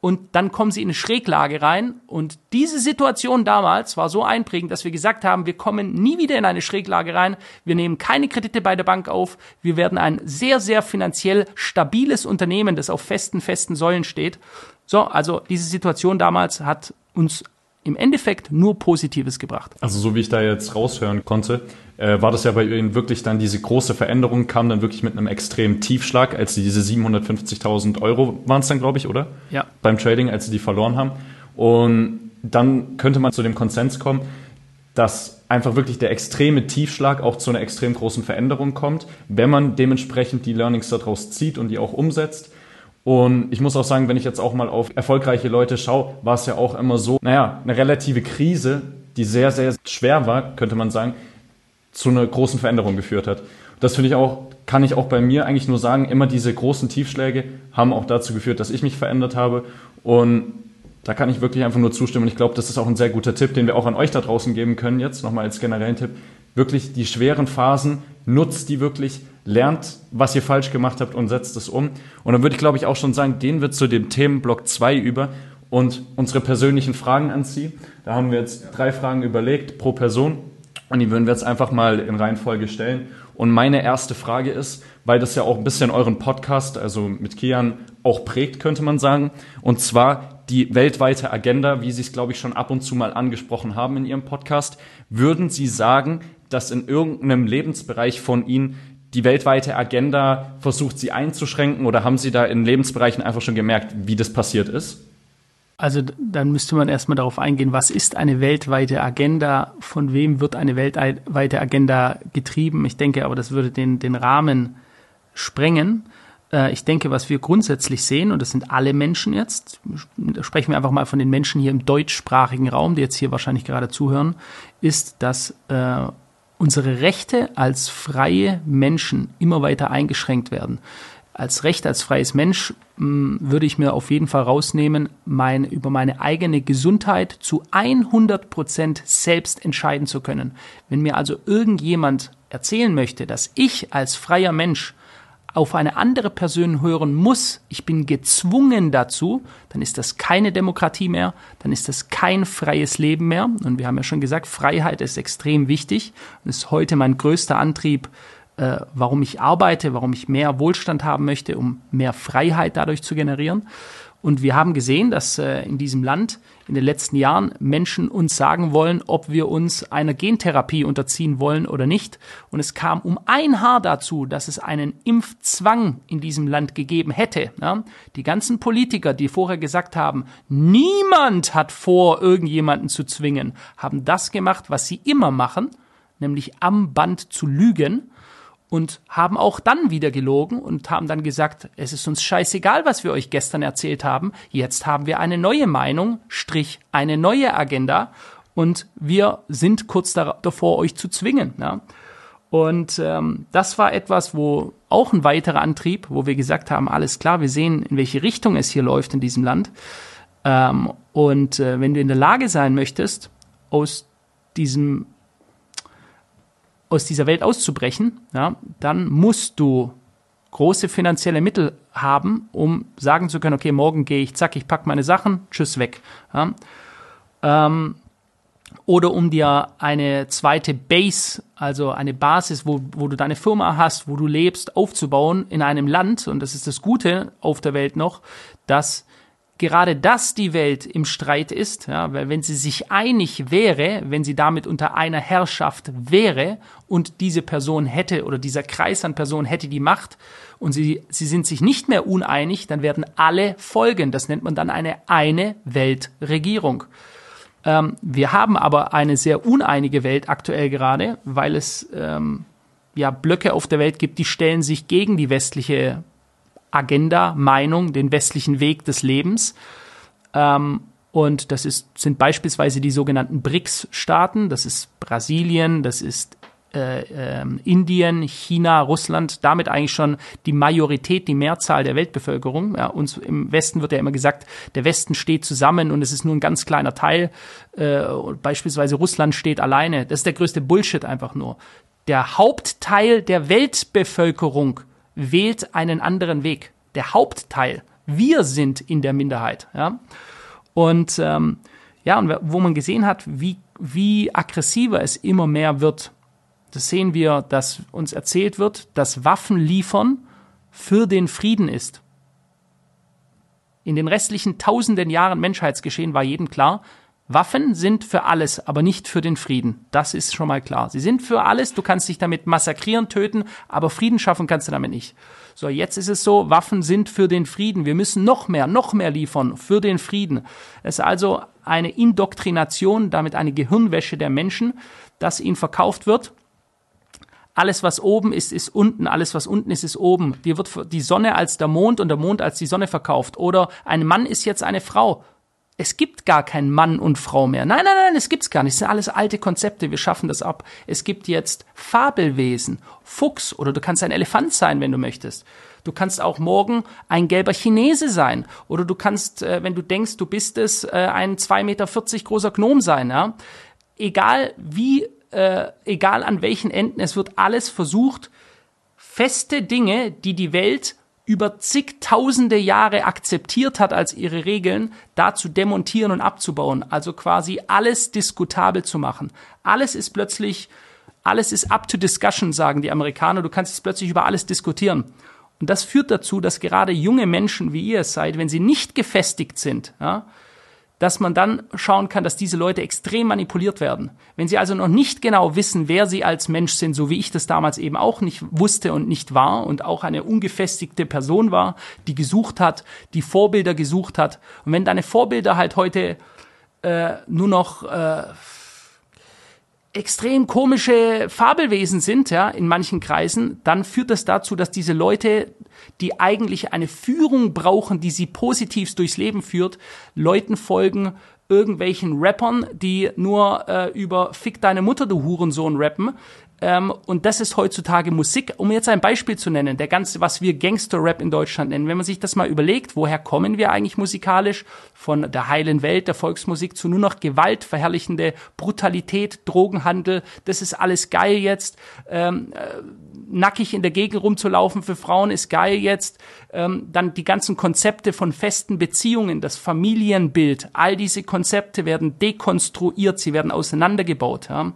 Speaker 1: und dann kommen sie in eine Schräglage rein. Und diese Situation damals war so einprägend, dass wir gesagt haben, wir kommen nie wieder in eine Schräglage rein. Wir nehmen keine Kredite bei der Bank auf. Wir werden ein sehr, sehr finanziell stabiles Unternehmen, das auf festen, festen Säulen steht. So, also diese Situation damals hat uns im Endeffekt nur Positives gebracht.
Speaker 3: Also so wie ich da jetzt raushören konnte, äh, war das ja bei Ihnen wirklich dann diese große Veränderung, kam dann wirklich mit einem extremen Tiefschlag, als Sie diese 750.000 Euro waren es dann, glaube ich, oder?
Speaker 1: Ja.
Speaker 3: Beim Trading, als Sie die verloren haben. Und dann könnte man zu dem Konsens kommen, dass einfach wirklich der extreme Tiefschlag auch zu einer extrem großen Veränderung kommt, wenn man dementsprechend die Learnings daraus zieht und die auch umsetzt. Und ich muss auch sagen, wenn ich jetzt auch mal auf erfolgreiche Leute schaue, war es ja auch immer so, naja, eine relative Krise, die sehr, sehr schwer war, könnte man sagen, zu einer großen Veränderung geführt hat. Das finde ich auch, kann ich auch bei mir eigentlich nur sagen, immer diese großen Tiefschläge haben auch dazu geführt, dass ich mich verändert habe. Und da kann ich wirklich einfach nur zustimmen. Und ich glaube, das ist auch ein sehr guter Tipp, den wir auch an euch da draußen geben können, jetzt nochmal als generellen Tipp. Wirklich die schweren Phasen, nutzt die wirklich, lernt, was ihr falsch gemacht habt und setzt es um. Und dann würde ich, glaube ich, auch schon sagen, gehen wir zu dem Themenblock 2 über und unsere persönlichen Fragen anziehen. Da haben wir jetzt drei Fragen überlegt pro Person. Und die würden wir jetzt einfach mal in Reihenfolge stellen. Und meine erste Frage ist, weil das ja auch ein bisschen euren Podcast, also mit Kian, auch prägt, könnte man sagen. Und zwar die weltweite Agenda, wie Sie es, glaube ich, schon ab und zu mal angesprochen haben in Ihrem Podcast. Würden Sie sagen, dass in irgendeinem Lebensbereich von Ihnen die weltweite Agenda versucht, Sie einzuschränken? Oder haben Sie da in Lebensbereichen einfach schon gemerkt, wie das passiert ist?
Speaker 1: Also dann müsste man erstmal darauf eingehen, was ist eine weltweite Agenda, von wem wird eine weltweite Agenda getrieben. Ich denke aber, das würde den, den Rahmen sprengen. Äh, ich denke, was wir grundsätzlich sehen, und das sind alle Menschen jetzt, sprechen wir einfach mal von den Menschen hier im deutschsprachigen Raum, die jetzt hier wahrscheinlich gerade zuhören, ist, dass äh, unsere Rechte als freie Menschen immer weiter eingeschränkt werden als Recht, als freies Mensch mh, mm, würde ich mir auf jeden Fall rausnehmen, mein, über meine eigene Gesundheit zu 100 Prozent selbst entscheiden zu können. Wenn mir also irgendjemand erzählen möchte, dass ich als freier Mensch auf eine andere Person hören muss, ich bin gezwungen dazu, dann ist das keine Demokratie mehr, dann ist das kein freies Leben mehr. Und wir haben ja schon gesagt, Freiheit ist extrem wichtig und ist heute mein größter Antrieb, äh, warum ich arbeite, warum ich mehr Wohlstand haben möchte, um mehr Freiheit dadurch zu generieren. Und wir haben gesehen, dass äh, in diesem Land in den letzten Jahren Menschen uns sagen wollen, ob wir uns einer Gentherapie unterziehen wollen oder nicht. Und es kam um ein Haar dazu, dass es einen Impfzwang in diesem Land gegeben hätte. Ja? Die ganzen Politiker, die vorher gesagt haben, niemand hat vor, irgendjemanden zu zwingen, haben das gemacht, was sie immer machen, nämlich am Band zu lügen und haben auch dann wieder gelogen und haben dann gesagt, es ist uns scheißegal, was wir euch gestern erzählt haben. Jetzt haben wir eine neue Meinung, Strich, eine neue Agenda und wir sind kurz davor, euch zu zwingen. Ja? Und ähm, das war etwas, wo auch ein weiterer Antrieb, wo wir gesagt haben, alles klar, wir sehen, in welche Richtung es hier läuft in diesem Land. Ähm, und äh, wenn du in der Lage sein möchtest, aus diesem aus dieser Welt auszubrechen, ja, dann musst du große finanzielle Mittel haben, um sagen zu können, okay, morgen gehe ich, zack, ich pack meine Sachen, tschüss, weg. Ja. Ähm, oder um dir eine zweite Base, also eine Basis, wo, wo du deine Firma hast, wo du lebst, aufzubauen in einem Land, und das ist das Gute auf der Welt noch, dass gerade das die Welt im Streit ist, ja, weil wenn sie sich einig wäre, wenn sie damit unter einer Herrschaft wäre und diese Person hätte oder dieser Kreis an Personen hätte die Macht und sie, sie sind sich nicht mehr uneinig, dann werden alle folgen. Das nennt man dann eine eine Weltregierung. Ähm, wir haben aber eine sehr uneinige Welt aktuell gerade, weil es ähm, ja Blöcke auf der Welt gibt, die stellen sich gegen die westliche Agenda, Meinung, den westlichen Weg des Lebens. Ähm, und das ist, sind beispielsweise die sogenannten BRICS-Staaten. Das ist Brasilien, das ist äh, äh, Indien, China, Russland, damit eigentlich schon die Majorität, die Mehrzahl der Weltbevölkerung. Ja, uns im Westen wird ja immer gesagt, der Westen steht zusammen und es ist nur ein ganz kleiner Teil. Äh, beispielsweise Russland steht alleine. Das ist der größte Bullshit einfach nur. Der Hauptteil der Weltbevölkerung wählt einen anderen Weg. Der Hauptteil. Wir sind in der Minderheit. Ja? Und ähm, ja, und wo man gesehen hat, wie, wie aggressiver es immer mehr wird, das sehen wir, dass uns erzählt wird, dass Waffen liefern für den Frieden ist. In den restlichen tausenden Jahren Menschheitsgeschehen war jedem klar, Waffen sind für alles, aber nicht für den Frieden. Das ist schon mal klar. Sie sind für alles, du kannst dich damit massakrieren, töten, aber Frieden schaffen kannst du damit nicht. So, jetzt ist es so, Waffen sind für den Frieden. Wir müssen noch mehr, noch mehr liefern für den Frieden. Es ist also eine Indoktrination, damit eine Gehirnwäsche der Menschen, dass ihnen verkauft wird, alles, was oben ist, ist unten, alles, was unten ist, ist oben. Dir wird die Sonne als der Mond und der Mond als die Sonne verkauft. Oder ein Mann ist jetzt eine Frau. Es gibt gar kein Mann und Frau mehr. Nein, nein, nein, es gibt's gar nicht. Es sind alles alte Konzepte. Wir schaffen das ab. Es gibt jetzt Fabelwesen, Fuchs oder du kannst ein Elefant sein, wenn du möchtest. Du kannst auch morgen ein gelber Chinese sein. Oder du kannst, äh, wenn du denkst, du bist es, äh, ein 2,40 Meter großer Gnom sein. Ja? Egal wie äh, egal an welchen Enden, es wird alles versucht, feste Dinge, die die Welt über zigtausende Jahre akzeptiert hat als ihre Regeln, da zu demontieren und abzubauen. Also quasi alles diskutabel zu machen. Alles ist plötzlich, alles ist up to discussion, sagen die Amerikaner. Du kannst jetzt plötzlich über alles diskutieren. Und das führt dazu, dass gerade junge Menschen, wie ihr es seid, wenn sie nicht gefestigt sind, ja, dass man dann schauen kann, dass diese Leute extrem manipuliert werden. Wenn sie also noch nicht genau wissen, wer sie als Mensch sind, so wie ich das damals eben auch nicht wusste und nicht war und auch eine ungefestigte Person war, die gesucht hat, die Vorbilder gesucht hat. Und wenn deine Vorbilder halt heute äh, nur noch äh, extrem komische Fabelwesen sind, ja, in manchen Kreisen, dann führt das dazu, dass diese Leute, die eigentlich eine Führung brauchen, die sie positivst durchs Leben führt, Leuten folgen, irgendwelchen Rappern, die nur äh, über Fick deine Mutter, du Hurensohn rappen, ähm, und das ist heutzutage Musik, um jetzt ein Beispiel zu nennen, der ganze, was wir Gangster-Rap in Deutschland nennen. Wenn man sich das mal überlegt, woher kommen wir eigentlich musikalisch? Von der heilen Welt, der Volksmusik zu nur noch Gewalt, verherrlichende Brutalität, Drogenhandel, das ist alles geil jetzt. Ähm, äh, nackig in der Gegend rumzulaufen für Frauen ist geil jetzt. Ähm, dann die ganzen Konzepte von festen Beziehungen, das Familienbild, all diese Konzepte werden dekonstruiert, sie werden auseinandergebaut. Ja?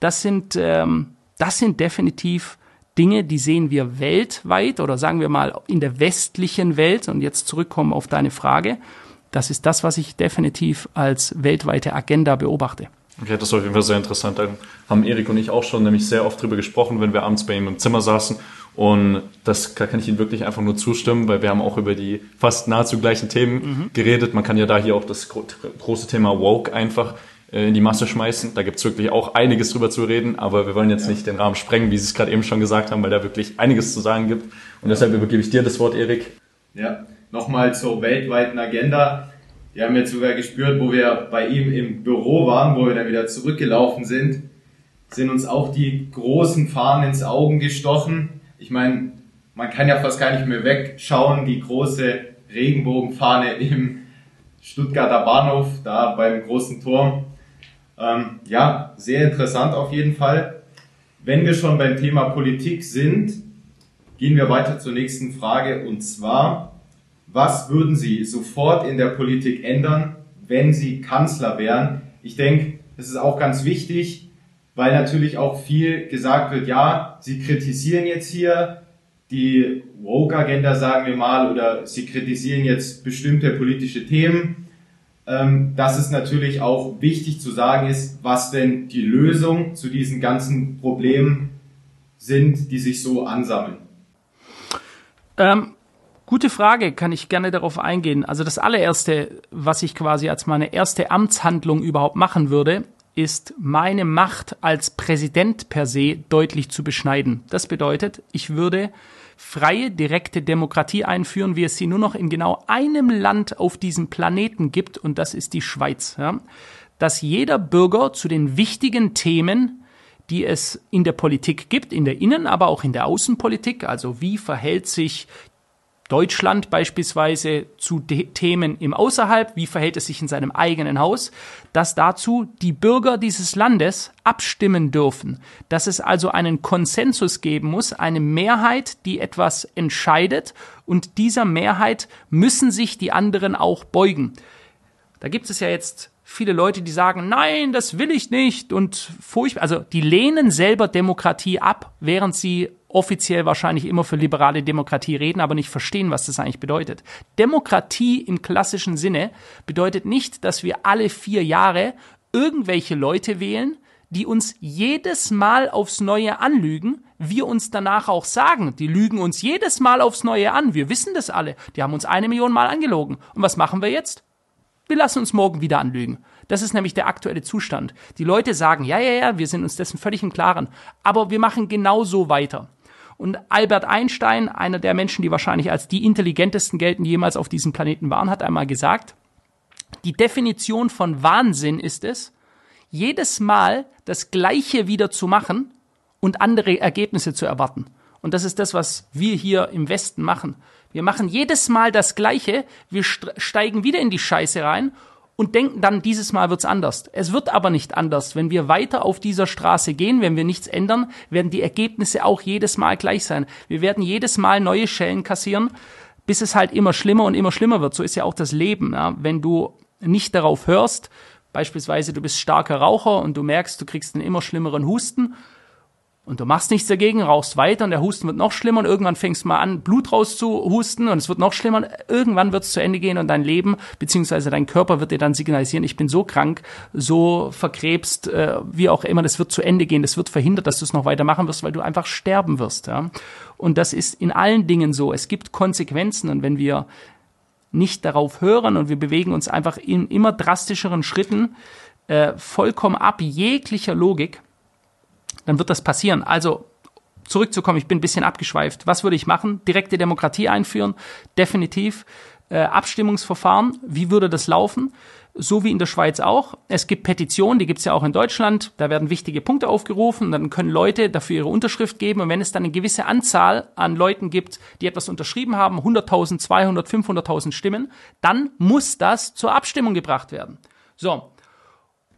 Speaker 1: Das sind, ähm, das sind definitiv Dinge, die sehen wir weltweit oder sagen wir mal in der westlichen Welt. Und jetzt zurückkommen auf deine Frage. Das ist das, was ich definitiv als weltweite Agenda beobachte.
Speaker 3: Okay, das ist auf jeden Fall sehr interessant. Da haben Erik und ich auch schon nämlich sehr oft drüber gesprochen, wenn wir abends bei ihm im Zimmer saßen. Und das kann ich Ihnen wirklich einfach nur zustimmen, weil wir haben auch über die fast nahezu gleichen Themen mhm. geredet. Man kann ja da hier auch das große Thema Woke einfach in die Masse schmeißen. Da gibt's wirklich auch einiges drüber zu reden, aber wir wollen jetzt ja. nicht den Rahmen sprengen, wie Sie es gerade eben schon gesagt haben, weil da wirklich einiges zu sagen gibt. Und deshalb übergebe ich dir das Wort, Erik.
Speaker 2: Ja, nochmal zur weltweiten Agenda. Wir haben jetzt sogar gespürt, wo wir bei ihm im Büro waren, wo wir dann wieder zurückgelaufen sind, sind uns auch die großen Fahnen ins Augen gestochen. Ich meine, man kann ja fast gar nicht mehr wegschauen, die große Regenbogenfahne im Stuttgarter Bahnhof, da beim großen Turm. Ähm, ja, sehr interessant auf jeden Fall. Wenn wir schon beim Thema Politik sind, gehen wir weiter zur nächsten Frage und zwar, was würden Sie sofort in der Politik ändern, wenn Sie Kanzler wären? Ich denke, das ist auch ganz wichtig, weil natürlich auch viel gesagt wird, ja, Sie kritisieren jetzt hier die Woke-Agenda, sagen wir mal, oder Sie kritisieren jetzt bestimmte politische Themen ähm, dass es natürlich auch wichtig zu sagen ist, was denn die Lösung zu diesen ganzen Problemen sind, die sich so ansammeln.
Speaker 1: Ähm, gute Frage, kann ich gerne darauf eingehen. Also das allererste, was ich quasi als meine erste Amtshandlung überhaupt machen würde, ist meine Macht als Präsident per se deutlich zu beschneiden. Das bedeutet, ich würde freie, direkte Demokratie einführen, wie es sie nur noch in genau einem Land auf diesem Planeten gibt, und das ist die Schweiz. Ja? Dass jeder Bürger zu den wichtigen Themen, die es in der Politik gibt, in der Innen-, aber auch in der Außenpolitik, also wie verhält sich Deutschland beispielsweise zu Themen im Außerhalb, wie verhält es sich in seinem eigenen Haus, dass dazu die Bürger dieses Landes abstimmen dürfen, dass es also einen Konsensus geben muss, eine Mehrheit, die etwas entscheidet. Und dieser Mehrheit müssen sich die anderen auch beugen. Da gibt es ja jetzt viele Leute, die sagen, nein, das will ich nicht. Und furchtbar, also die lehnen selber Demokratie ab, während sie offiziell wahrscheinlich immer für liberale Demokratie reden, aber nicht verstehen, was das eigentlich bedeutet. Demokratie im klassischen Sinne bedeutet nicht, dass wir alle vier Jahre irgendwelche Leute wählen, die uns jedes Mal aufs Neue anlügen, wir uns danach auch sagen, die lügen uns jedes Mal aufs Neue an, wir wissen das alle, die haben uns eine Million Mal angelogen. Und was machen wir jetzt? Wir lassen uns morgen wieder anlügen. Das ist nämlich der aktuelle Zustand. Die Leute sagen, ja, ja, ja, wir sind uns dessen völlig im Klaren, aber wir machen genau so weiter. Und Albert Einstein, einer der Menschen, die wahrscheinlich als die intelligentesten gelten, die jemals auf diesem Planeten waren, hat einmal gesagt, die Definition von Wahnsinn ist es, jedes Mal das Gleiche wieder zu machen und andere Ergebnisse zu erwarten. Und das ist das, was wir hier im Westen machen. Wir machen jedes Mal das Gleiche, wir steigen wieder in die Scheiße rein und denken dann, dieses Mal wird's anders. Es wird aber nicht anders. Wenn wir weiter auf dieser Straße gehen, wenn wir nichts ändern, werden die Ergebnisse auch jedes Mal gleich sein. Wir werden jedes Mal neue Schellen kassieren, bis es halt immer schlimmer und immer schlimmer wird. So ist ja auch das Leben. Ja? Wenn du nicht darauf hörst, beispielsweise du bist starker Raucher und du merkst, du kriegst einen immer schlimmeren Husten, und du machst nichts dagegen, rauchst weiter und der Husten wird noch schlimmer und irgendwann fängst du mal an, Blut rauszuhusten und es wird noch schlimmer. Irgendwann wird es zu Ende gehen und dein Leben beziehungsweise dein Körper wird dir dann signalisieren, ich bin so krank, so verkrebst, äh, wie auch immer, das wird zu Ende gehen, das wird verhindert, dass du es noch weitermachen wirst, weil du einfach sterben wirst. Ja? Und das ist in allen Dingen so. Es gibt Konsequenzen und wenn wir nicht darauf hören und wir bewegen uns einfach in immer drastischeren Schritten äh, vollkommen ab jeglicher Logik, dann wird das passieren. Also zurückzukommen, ich bin ein bisschen abgeschweift. Was würde ich machen? Direkte Demokratie einführen, definitiv. Äh, Abstimmungsverfahren, wie würde das laufen? So wie in der Schweiz auch. Es gibt Petitionen, die gibt es ja auch in Deutschland. Da werden wichtige Punkte aufgerufen. Dann können Leute dafür ihre Unterschrift geben. Und wenn es dann eine gewisse Anzahl an Leuten gibt, die etwas unterschrieben haben, 100.000, 200, 500.000 Stimmen, dann muss das zur Abstimmung gebracht werden. So,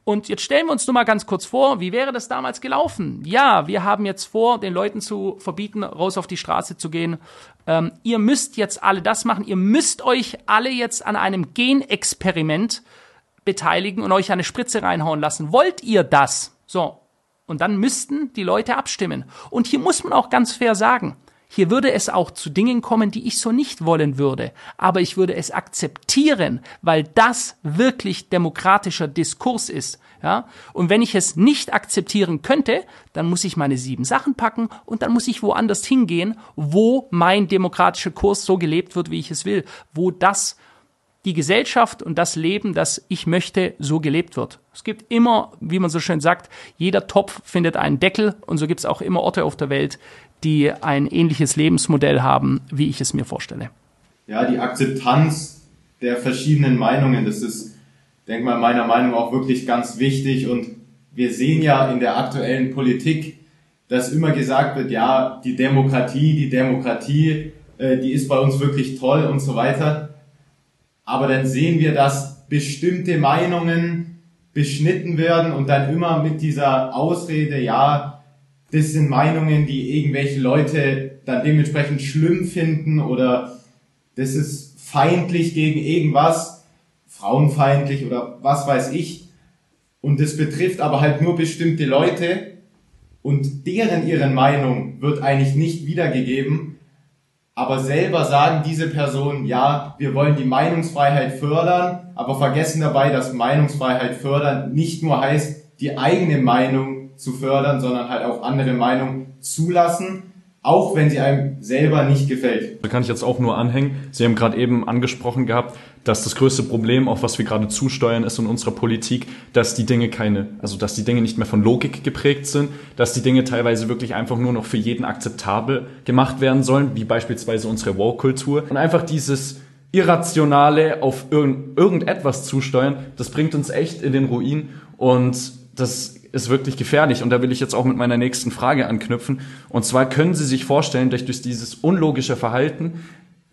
Speaker 1: und jetzt stellen wir uns nur mal ganz kurz vor, wie wäre das damals gelaufen? Ja, wir haben jetzt vor, den Leuten zu verbieten, raus auf die Straße zu gehen. Ähm, ihr müsst jetzt alle das machen. Ihr müsst euch alle jetzt an einem Genexperiment beteiligen und euch eine Spritze reinhauen lassen. Wollt ihr das? So. Und dann müssten die Leute abstimmen. Und hier muss man auch ganz fair sagen, hier würde es auch zu Dingen kommen, die ich so nicht wollen würde. Aber ich würde es akzeptieren, weil das wirklich demokratischer Diskurs ist. Ja? Und wenn ich es nicht akzeptieren könnte, dann muss ich meine sieben Sachen packen und dann muss ich woanders hingehen, wo mein demokratischer Kurs so gelebt wird, wie ich es will. Wo das die Gesellschaft und das Leben, das ich möchte, so gelebt wird. Es gibt immer, wie man so schön sagt, jeder Topf findet einen Deckel und so gibt es auch immer Orte auf der Welt, die ein ähnliches Lebensmodell haben, wie ich es mir vorstelle.
Speaker 2: Ja, die Akzeptanz der verschiedenen Meinungen, das ist, denke mal, meiner Meinung auch wirklich ganz wichtig. Und wir sehen ja in der aktuellen Politik, dass immer gesagt wird, ja, die Demokratie, die Demokratie, äh, die ist bei uns wirklich toll und so weiter. Aber dann sehen wir, dass bestimmte Meinungen beschnitten werden und dann immer mit dieser Ausrede, ja, das sind Meinungen, die irgendwelche Leute dann dementsprechend schlimm finden oder das ist feindlich gegen irgendwas, frauenfeindlich oder was weiß ich. Und das betrifft aber halt nur bestimmte Leute und deren ihren Meinung wird eigentlich nicht wiedergegeben. Aber selber sagen diese Personen, ja, wir wollen die Meinungsfreiheit fördern, aber vergessen dabei, dass Meinungsfreiheit fördern nicht nur heißt, die eigene Meinung zu fördern, sondern halt auch andere Meinungen zulassen, auch wenn sie einem selber nicht gefällt.
Speaker 3: Da kann ich jetzt auch nur anhängen. Sie haben gerade eben angesprochen gehabt, dass das größte Problem, auf was wir gerade zusteuern, ist in unserer Politik, dass die Dinge keine, also dass die Dinge nicht mehr von Logik geprägt sind, dass die Dinge teilweise wirklich einfach nur noch für jeden akzeptabel gemacht werden sollen, wie beispielsweise unsere Woke-Kultur. Und einfach dieses Irrationale auf irgend, irgendetwas zusteuern, das bringt uns echt in den Ruin und das ist wirklich gefährlich. Und da will ich jetzt auch mit meiner nächsten Frage anknüpfen. Und zwar können Sie sich vorstellen, dass durch dieses unlogische Verhalten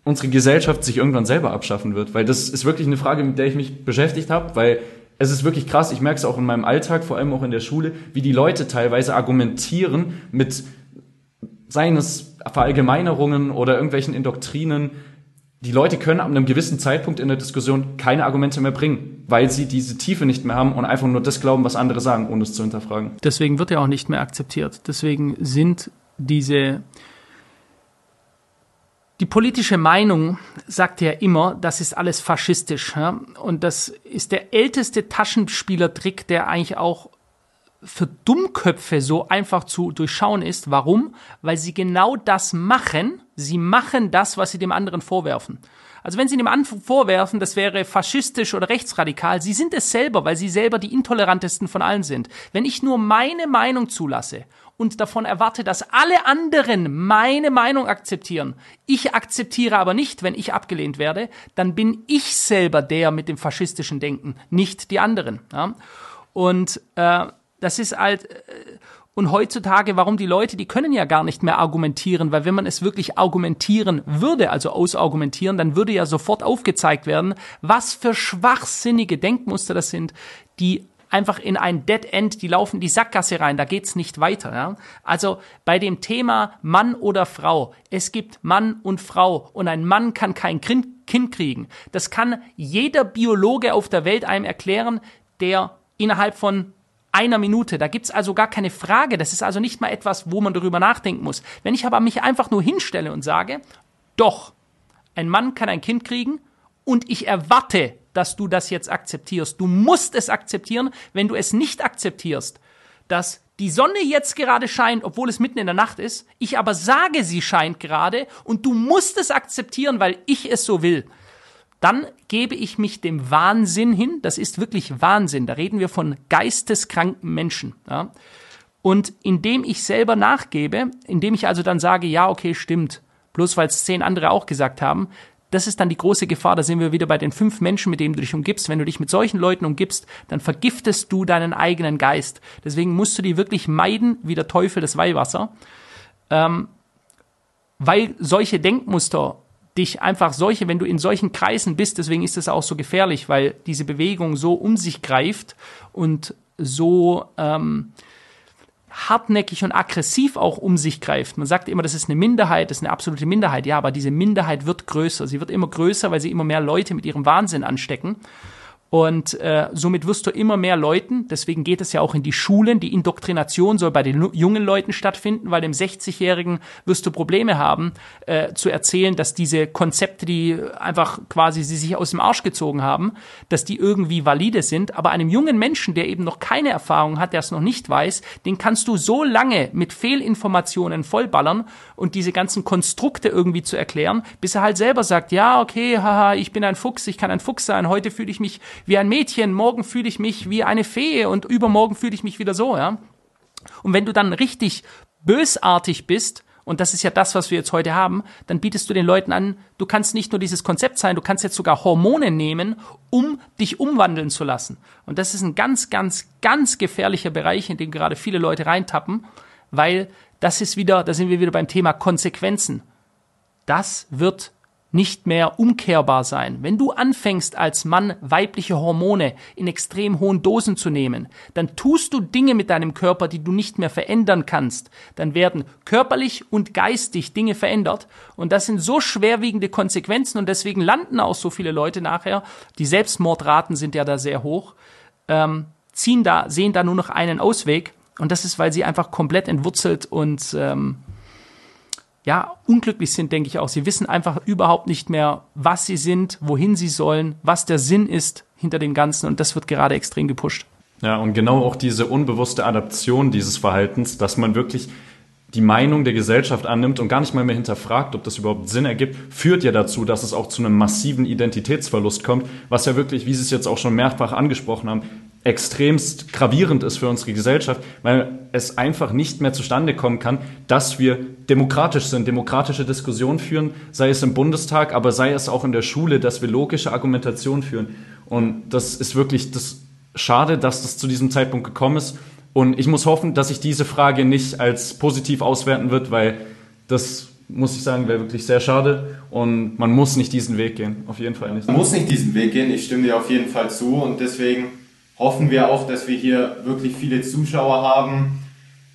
Speaker 3: unsere Gesellschaft sich irgendwann selber abschaffen wird? Weil das ist wirklich eine Frage, mit der ich mich beschäftigt habe, weil es ist wirklich krass. Ich merke es auch in meinem Alltag, vor allem auch in der Schule, wie die Leute teilweise argumentieren mit seines Verallgemeinerungen oder irgendwelchen Indoktrinen, die Leute können ab einem gewissen Zeitpunkt in der Diskussion keine Argumente mehr bringen, weil sie diese Tiefe nicht mehr haben und einfach nur das glauben, was andere sagen, ohne es zu hinterfragen.
Speaker 1: Deswegen wird er auch nicht mehr akzeptiert. Deswegen sind diese die politische Meinung sagt ja immer, das ist alles faschistisch. Ja? Und das ist der älteste Taschenspielertrick, der eigentlich auch für Dummköpfe so einfach zu durchschauen ist. Warum? Weil sie genau das machen. Sie machen das, was sie dem anderen vorwerfen. Also wenn sie dem anderen vorwerfen, das wäre faschistisch oder rechtsradikal, sie sind es selber, weil sie selber die intolerantesten von allen sind. Wenn ich nur meine Meinung zulasse und davon erwarte, dass alle anderen meine Meinung akzeptieren, ich akzeptiere aber nicht, wenn ich abgelehnt werde, dann bin ich selber der mit dem faschistischen Denken, nicht die anderen. Ja? Und äh, das ist halt. Äh, und heutzutage, warum die Leute, die können ja gar nicht mehr argumentieren, weil wenn man es wirklich argumentieren würde, also ausargumentieren, dann würde ja sofort aufgezeigt werden, was für schwachsinnige Denkmuster das sind, die einfach in ein Dead End, die laufen die Sackgasse rein, da geht's nicht weiter. Ja? Also bei dem Thema Mann oder Frau, es gibt Mann und Frau und ein Mann kann kein Kind kriegen. Das kann jeder Biologe auf der Welt einem erklären, der innerhalb von einer Minute. Da gibt's also gar keine Frage. Das ist also nicht mal etwas, wo man darüber nachdenken muss. Wenn ich aber mich einfach nur hinstelle und sage, doch, ein Mann kann ein Kind kriegen und ich erwarte, dass du das jetzt akzeptierst. Du musst es akzeptieren. Wenn du es nicht akzeptierst, dass die Sonne jetzt gerade scheint, obwohl es mitten in der Nacht ist, ich aber sage, sie scheint gerade und du musst es akzeptieren, weil ich es so will dann gebe ich mich dem Wahnsinn hin. Das ist wirklich Wahnsinn. Da reden wir von geisteskranken Menschen. Ja. Und indem ich selber nachgebe, indem ich also dann sage, ja, okay, stimmt, bloß weil es zehn andere auch gesagt haben, das ist dann die große Gefahr. Da sind wir wieder bei den fünf Menschen, mit denen du dich umgibst. Wenn du dich mit solchen Leuten umgibst, dann vergiftest du deinen eigenen Geist. Deswegen musst du die wirklich meiden, wie der Teufel das Weihwasser. Ähm, weil solche Denkmuster dich einfach solche, wenn du in solchen Kreisen bist, deswegen ist es auch so gefährlich, weil diese Bewegung so um sich greift und so ähm, hartnäckig und aggressiv auch um sich greift. Man sagt immer, das ist eine Minderheit, das ist eine absolute Minderheit. Ja, aber diese Minderheit wird größer. Sie wird immer größer, weil sie immer mehr Leute mit ihrem Wahnsinn anstecken. Und äh, somit wirst du immer mehr Leuten, deswegen geht es ja auch in die Schulen, die Indoktrination soll bei den jungen Leuten stattfinden, weil dem 60-Jährigen wirst du Probleme haben, äh, zu erzählen, dass diese Konzepte, die einfach quasi sie sich aus dem Arsch gezogen haben, dass die irgendwie valide sind. Aber einem jungen Menschen, der eben noch keine Erfahrung hat, der es noch nicht weiß, den kannst du so lange mit Fehlinformationen vollballern und diese ganzen Konstrukte irgendwie zu erklären, bis er halt selber sagt, ja, okay, haha, ich bin ein Fuchs, ich kann ein Fuchs sein, heute fühle ich mich wie ein Mädchen, morgen fühle ich mich wie eine Fee und übermorgen fühle ich mich wieder so, ja. Und wenn du dann richtig bösartig bist, und das ist ja das, was wir jetzt heute haben, dann bietest du den Leuten an, du kannst nicht nur dieses Konzept sein, du kannst jetzt sogar Hormone nehmen, um dich umwandeln zu lassen. Und das ist ein ganz, ganz, ganz gefährlicher Bereich, in den gerade viele Leute reintappen, weil das ist wieder, da sind wir wieder beim Thema Konsequenzen. Das wird nicht mehr umkehrbar sein. Wenn du anfängst als Mann weibliche Hormone in extrem hohen Dosen zu nehmen, dann tust du Dinge mit deinem Körper, die du nicht mehr verändern kannst. Dann werden körperlich und geistig Dinge verändert und das sind so schwerwiegende Konsequenzen und deswegen landen auch so viele Leute nachher. Die Selbstmordraten sind ja da sehr hoch. Ähm, ziehen da, sehen da nur noch einen Ausweg und das ist, weil sie einfach komplett entwurzelt und ähm, ja, unglücklich sind, denke ich auch. Sie wissen einfach überhaupt nicht mehr, was sie sind, wohin sie sollen, was der Sinn ist hinter dem Ganzen und das wird gerade extrem gepusht.
Speaker 3: Ja, und genau auch diese unbewusste Adaption dieses Verhaltens, dass man wirklich die Meinung der Gesellschaft annimmt und gar nicht mal mehr hinterfragt, ob das überhaupt Sinn ergibt, führt ja dazu, dass es auch zu einem massiven Identitätsverlust kommt, was ja wirklich, wie Sie es jetzt auch schon mehrfach angesprochen haben, extremst gravierend ist für unsere Gesellschaft, weil es einfach nicht mehr zustande kommen kann, dass wir demokratisch sind, demokratische Diskussionen führen, sei es im Bundestag, aber sei es auch in der Schule, dass wir logische Argumentation führen. Und das ist wirklich das schade, dass das zu diesem Zeitpunkt gekommen ist. Und ich muss hoffen, dass sich diese Frage nicht als positiv auswerten wird, weil das muss ich sagen, wäre wirklich sehr schade und man muss nicht diesen Weg gehen, auf jeden Fall nicht.
Speaker 2: Man muss nicht diesen Weg gehen, ich stimme dir auf jeden Fall zu und deswegen hoffen wir auch, dass wir hier wirklich viele Zuschauer haben,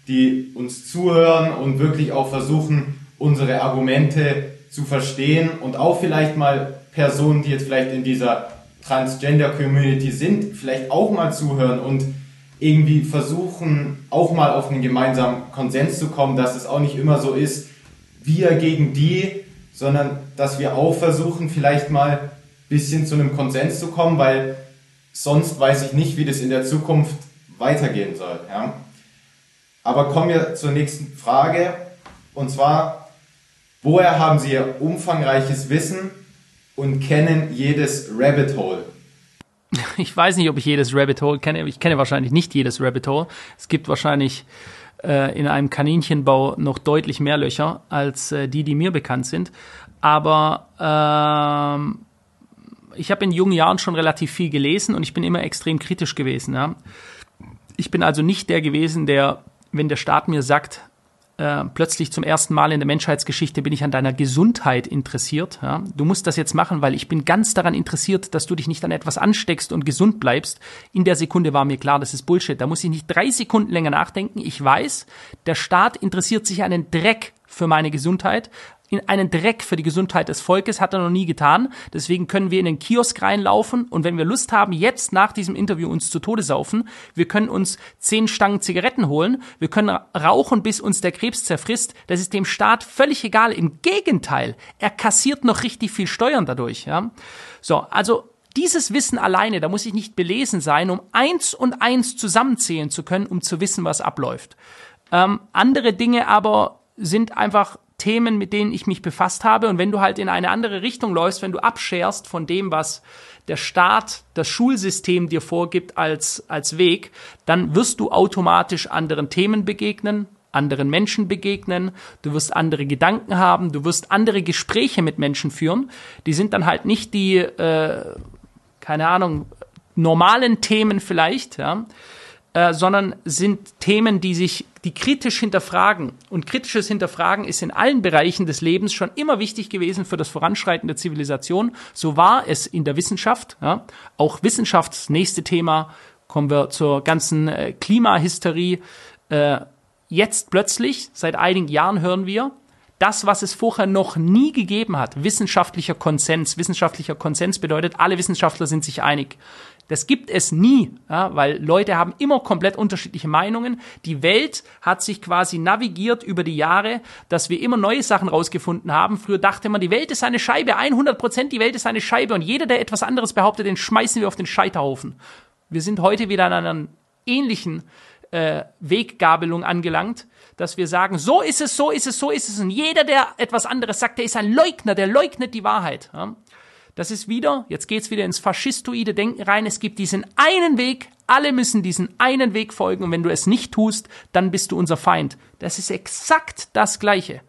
Speaker 2: die uns zuhören und wirklich auch versuchen, unsere Argumente zu verstehen und auch vielleicht mal Personen, die jetzt vielleicht in dieser Transgender-Community sind, vielleicht auch mal zuhören und irgendwie versuchen, auch mal auf einen gemeinsamen Konsens zu kommen, dass es auch nicht immer so ist, wir gegen die, sondern dass wir auch versuchen, vielleicht mal bisschen zu einem Konsens zu kommen, weil Sonst weiß ich nicht, wie das in der Zukunft weitergehen soll. Ja? Aber kommen wir zur nächsten Frage. Und zwar, woher haben Sie Ihr umfangreiches Wissen und kennen jedes Rabbit Hole?
Speaker 1: Ich weiß nicht, ob ich jedes Rabbit Hole kenne. Ich kenne wahrscheinlich nicht jedes Rabbit Hole. Es gibt wahrscheinlich äh, in einem Kaninchenbau noch deutlich mehr Löcher als äh, die, die mir bekannt sind. Aber ähm, ich habe in jungen Jahren schon relativ viel gelesen und ich bin immer extrem kritisch gewesen. Ja. Ich bin also nicht der gewesen, der, wenn der Staat mir sagt, äh, plötzlich zum ersten Mal in der Menschheitsgeschichte bin ich an deiner Gesundheit interessiert. Ja. Du musst das jetzt machen, weil ich bin ganz daran interessiert, dass du dich nicht an etwas ansteckst und gesund bleibst. In der Sekunde war mir klar, das ist Bullshit. Da muss ich nicht drei Sekunden länger nachdenken. Ich weiß, der Staat interessiert sich einen Dreck für meine Gesundheit, in einen Dreck für die Gesundheit des Volkes, hat er noch nie getan. Deswegen können wir in den Kiosk reinlaufen und wenn wir Lust haben, jetzt nach diesem Interview uns zu Tode saufen, wir können uns zehn Stangen Zigaretten holen, wir können rauchen, bis uns der Krebs zerfrisst. Das ist dem Staat völlig egal. Im Gegenteil, er kassiert noch richtig viel Steuern dadurch. Ja? So, also dieses Wissen alleine, da muss ich nicht belesen sein, um eins und eins zusammenzählen zu können, um zu wissen, was abläuft. Ähm, andere Dinge aber sind einfach Themen, mit denen ich mich befasst habe. Und wenn du halt in eine andere Richtung läufst, wenn du abscherst von dem, was der Staat, das Schulsystem dir vorgibt als, als Weg, dann wirst du automatisch anderen Themen begegnen, anderen Menschen begegnen, du wirst andere Gedanken haben, du wirst andere Gespräche mit Menschen führen. Die sind dann halt nicht die, äh, keine Ahnung, normalen Themen vielleicht, ja, äh, sondern sind Themen, die sich, die kritisch hinterfragen. Und kritisches Hinterfragen ist in allen Bereichen des Lebens schon immer wichtig gewesen für das Voranschreiten der Zivilisation. So war es in der Wissenschaft. Ja. Auch Wissenschaft, nächste Thema, kommen wir zur ganzen äh, Klimahysterie. Äh, jetzt plötzlich, seit einigen Jahren hören wir, das, was es vorher noch nie gegeben hat, wissenschaftlicher Konsens. Wissenschaftlicher Konsens bedeutet, alle Wissenschaftler sind sich einig. Das gibt es nie, ja, weil Leute haben immer komplett unterschiedliche Meinungen. Die Welt hat sich quasi navigiert über die Jahre, dass wir immer neue Sachen rausgefunden haben. Früher dachte man, die Welt ist eine Scheibe, 100 Prozent die Welt ist eine Scheibe und jeder, der etwas anderes behauptet, den schmeißen wir auf den Scheiterhaufen. Wir sind heute wieder an einer ähnlichen äh, Weggabelung angelangt, dass wir sagen, so ist es, so ist es, so ist es. Und jeder, der etwas anderes sagt, der ist ein Leugner, der leugnet die Wahrheit. Ja? Das ist wieder, jetzt geht's wieder ins faschistoide Denken rein. Es gibt diesen einen Weg, alle müssen diesen einen Weg folgen und wenn du es nicht tust, dann bist du unser Feind. Das ist exakt das Gleiche.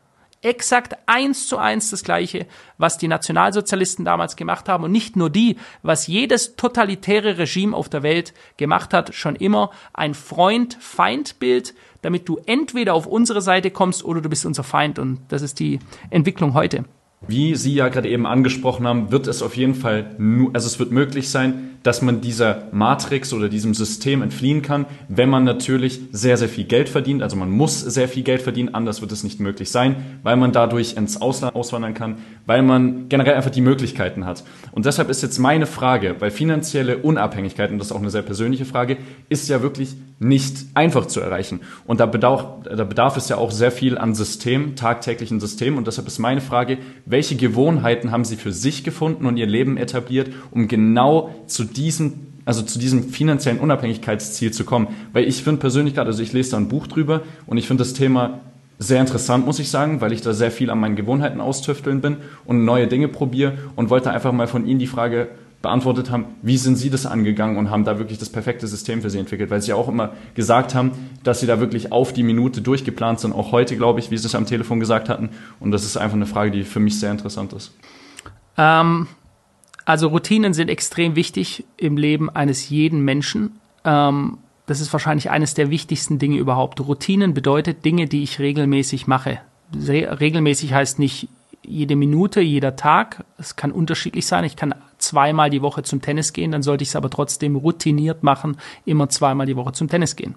Speaker 1: Exakt eins zu eins das Gleiche, was die Nationalsozialisten damals gemacht haben und nicht nur die, was jedes totalitäre Regime auf der Welt gemacht hat, schon immer ein Freund-Feind-Bild, damit du entweder auf unsere Seite kommst oder du bist unser Feind und das ist die Entwicklung heute.
Speaker 3: Wie Sie ja gerade eben angesprochen haben, wird es auf jeden Fall, also es wird möglich sein, dass man dieser Matrix oder diesem System entfliehen kann, wenn man natürlich sehr, sehr viel Geld verdient. Also man muss sehr viel Geld verdienen, anders wird es nicht möglich sein, weil man dadurch ins Ausland auswandern kann, weil man generell einfach die Möglichkeiten hat. Und deshalb ist jetzt meine Frage, weil finanzielle Unabhängigkeit, und das ist auch eine sehr persönliche Frage, ist ja wirklich nicht einfach zu erreichen. Und da bedarf, da bedarf es ja auch sehr viel an System, tagtäglichen System. Und deshalb ist meine Frage, welche Gewohnheiten haben Sie für sich gefunden und Ihr Leben etabliert, um genau zu diesem also zu diesem finanziellen Unabhängigkeitsziel zu kommen. Weil ich finde persönlich gerade, also ich lese da ein Buch drüber und ich finde das Thema sehr interessant, muss ich sagen, weil ich da sehr viel an meinen Gewohnheiten austüfteln bin und neue Dinge probiere und wollte einfach mal von Ihnen die Frage beantwortet haben, wie sind Sie das angegangen und haben da wirklich das perfekte System für Sie entwickelt, weil Sie ja auch immer gesagt haben, dass Sie da wirklich auf die Minute durchgeplant sind, auch heute, glaube ich, wie Sie es am Telefon gesagt hatten. Und das ist einfach eine Frage, die für mich sehr interessant ist.
Speaker 1: Ähm, also Routinen sind extrem wichtig im Leben eines jeden Menschen. Ähm, das ist wahrscheinlich eines der wichtigsten Dinge überhaupt. Routinen bedeutet Dinge, die ich regelmäßig mache. Regelmäßig heißt nicht jede Minute, jeder Tag. Es kann unterschiedlich sein. Ich kann zweimal die Woche zum Tennis gehen, dann sollte ich es aber trotzdem routiniert machen, immer zweimal die Woche zum Tennis gehen.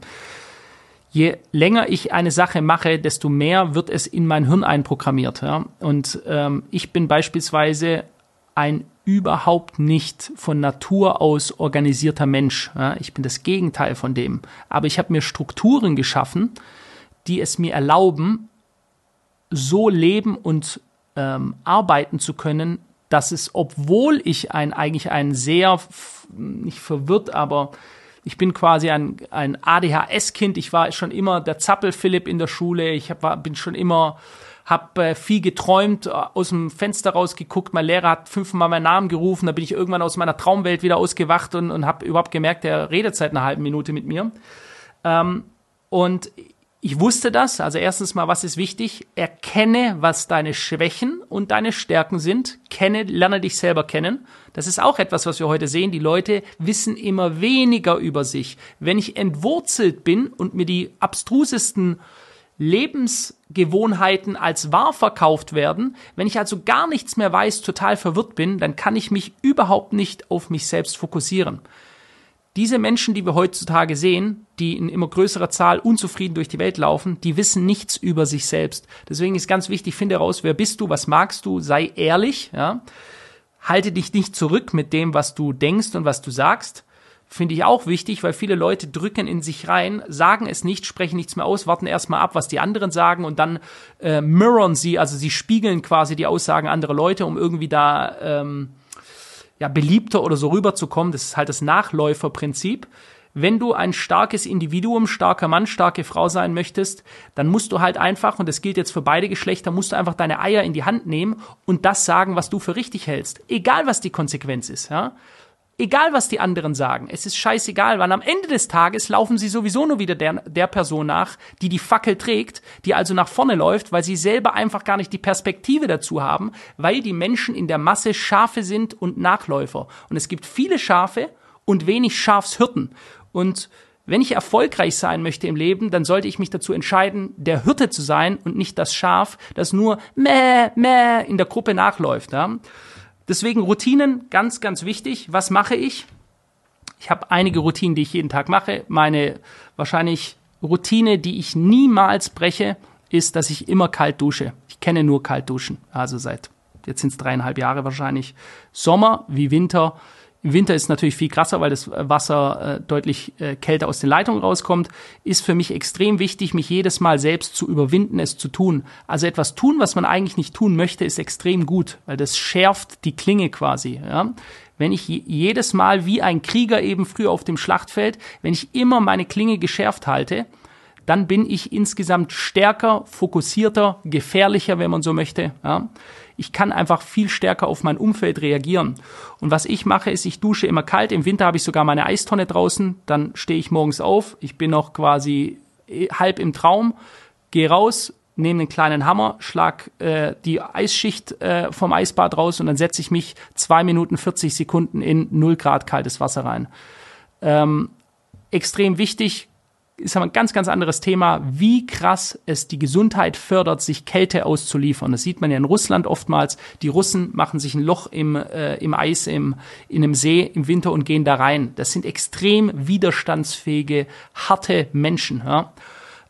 Speaker 1: Je länger ich eine Sache mache, desto mehr wird es in mein Hirn einprogrammiert. Ja? Und ähm, ich bin beispielsweise ein überhaupt nicht von Natur aus organisierter Mensch. Ja, ich bin das Gegenteil von dem. Aber ich habe mir Strukturen geschaffen, die es mir erlauben, so leben und ähm, arbeiten zu können, dass es, obwohl ich ein eigentlich ein sehr nicht verwirrt, aber ich bin quasi ein, ein ADHS-Kind. Ich war schon immer der Zappel-Philipp in der Schule. Ich hab, war, bin schon immer habe äh, viel geträumt, äh, aus dem Fenster rausgeguckt. Mein Lehrer hat fünfmal meinen Namen gerufen. Da bin ich irgendwann aus meiner Traumwelt wieder ausgewacht und, und habe überhaupt gemerkt, der redet seit einer halben Minute mit mir. Ähm, und ich wusste das. Also erstens mal, was ist wichtig? Erkenne, was deine Schwächen und deine Stärken sind. Kenne, lerne dich selber kennen. Das ist auch etwas, was wir heute sehen. Die Leute wissen immer weniger über sich. Wenn ich entwurzelt bin und mir die abstrusesten Lebensgewohnheiten als wahr verkauft werden, wenn ich also gar nichts mehr weiß, total verwirrt bin, dann kann ich mich überhaupt nicht auf mich selbst fokussieren. Diese Menschen, die wir heutzutage sehen, die in immer größerer Zahl unzufrieden durch die Welt laufen, die wissen nichts über sich selbst. Deswegen ist ganz wichtig, finde heraus, wer bist du, was magst du, sei ehrlich, ja. Halte dich nicht zurück mit dem, was du denkst und was du sagst finde ich auch wichtig, weil viele Leute drücken in sich rein, sagen es nicht, sprechen nichts mehr aus, warten erstmal ab, was die anderen sagen und dann äh, mirrorn sie, also sie spiegeln quasi die Aussagen anderer Leute, um irgendwie da ähm, ja beliebter oder so rüberzukommen. Das ist halt das Nachläuferprinzip. Wenn du ein starkes Individuum, starker Mann, starke Frau sein möchtest, dann musst du halt einfach, und das gilt jetzt für beide Geschlechter, musst du einfach deine Eier in die Hand nehmen und das sagen, was du für richtig hältst. Egal, was die Konsequenz ist, ja. Egal, was die anderen sagen, es ist scheißegal, weil am Ende des Tages laufen sie sowieso nur wieder der, der Person nach, die die Fackel trägt, die also nach vorne läuft, weil sie selber einfach gar nicht die Perspektive dazu haben, weil die Menschen in der Masse Schafe sind und Nachläufer. Und es gibt viele Schafe und wenig Schafshirten. Und wenn ich erfolgreich sein möchte im Leben, dann sollte ich mich dazu entscheiden, der Hirte zu sein und nicht das Schaf, das nur meh, meh in der Gruppe nachläuft. Ja? Deswegen Routinen ganz, ganz wichtig. Was mache ich? Ich habe einige Routinen, die ich jeden Tag mache. Meine wahrscheinlich Routine, die ich niemals breche, ist, dass ich immer kalt dusche. Ich kenne nur kalt duschen. Also seit, jetzt sind es dreieinhalb Jahre wahrscheinlich. Sommer wie Winter im Winter ist natürlich viel krasser, weil das Wasser äh, deutlich äh, kälter aus den Leitungen rauskommt. Ist für mich extrem wichtig, mich jedes Mal selbst zu überwinden, es zu tun. Also etwas tun, was man eigentlich nicht tun möchte, ist extrem gut, weil das schärft die Klinge quasi. Ja? Wenn ich jedes Mal wie ein Krieger eben früher auf dem Schlachtfeld, wenn ich immer meine Klinge geschärft halte, dann bin ich insgesamt stärker, fokussierter, gefährlicher, wenn man so möchte. Ja? Ich kann einfach viel stärker auf mein Umfeld reagieren. Und was ich mache, ist, ich dusche immer kalt. Im Winter habe ich sogar meine Eistonne draußen. Dann stehe ich morgens auf. Ich bin noch quasi äh, halb im Traum, gehe raus, nehme einen kleinen Hammer, schlag äh, die Eisschicht äh, vom Eisbad raus und dann setze ich mich zwei Minuten 40 Sekunden in 0 Grad kaltes Wasser rein. Ähm, extrem wichtig, ist aber ein ganz, ganz anderes Thema, wie krass es die Gesundheit fördert, sich Kälte auszuliefern. Das sieht man ja in Russland oftmals. Die Russen machen sich ein Loch im, äh, im Eis, im, in einem See im Winter und gehen da rein. Das sind extrem widerstandsfähige, harte Menschen. Ja?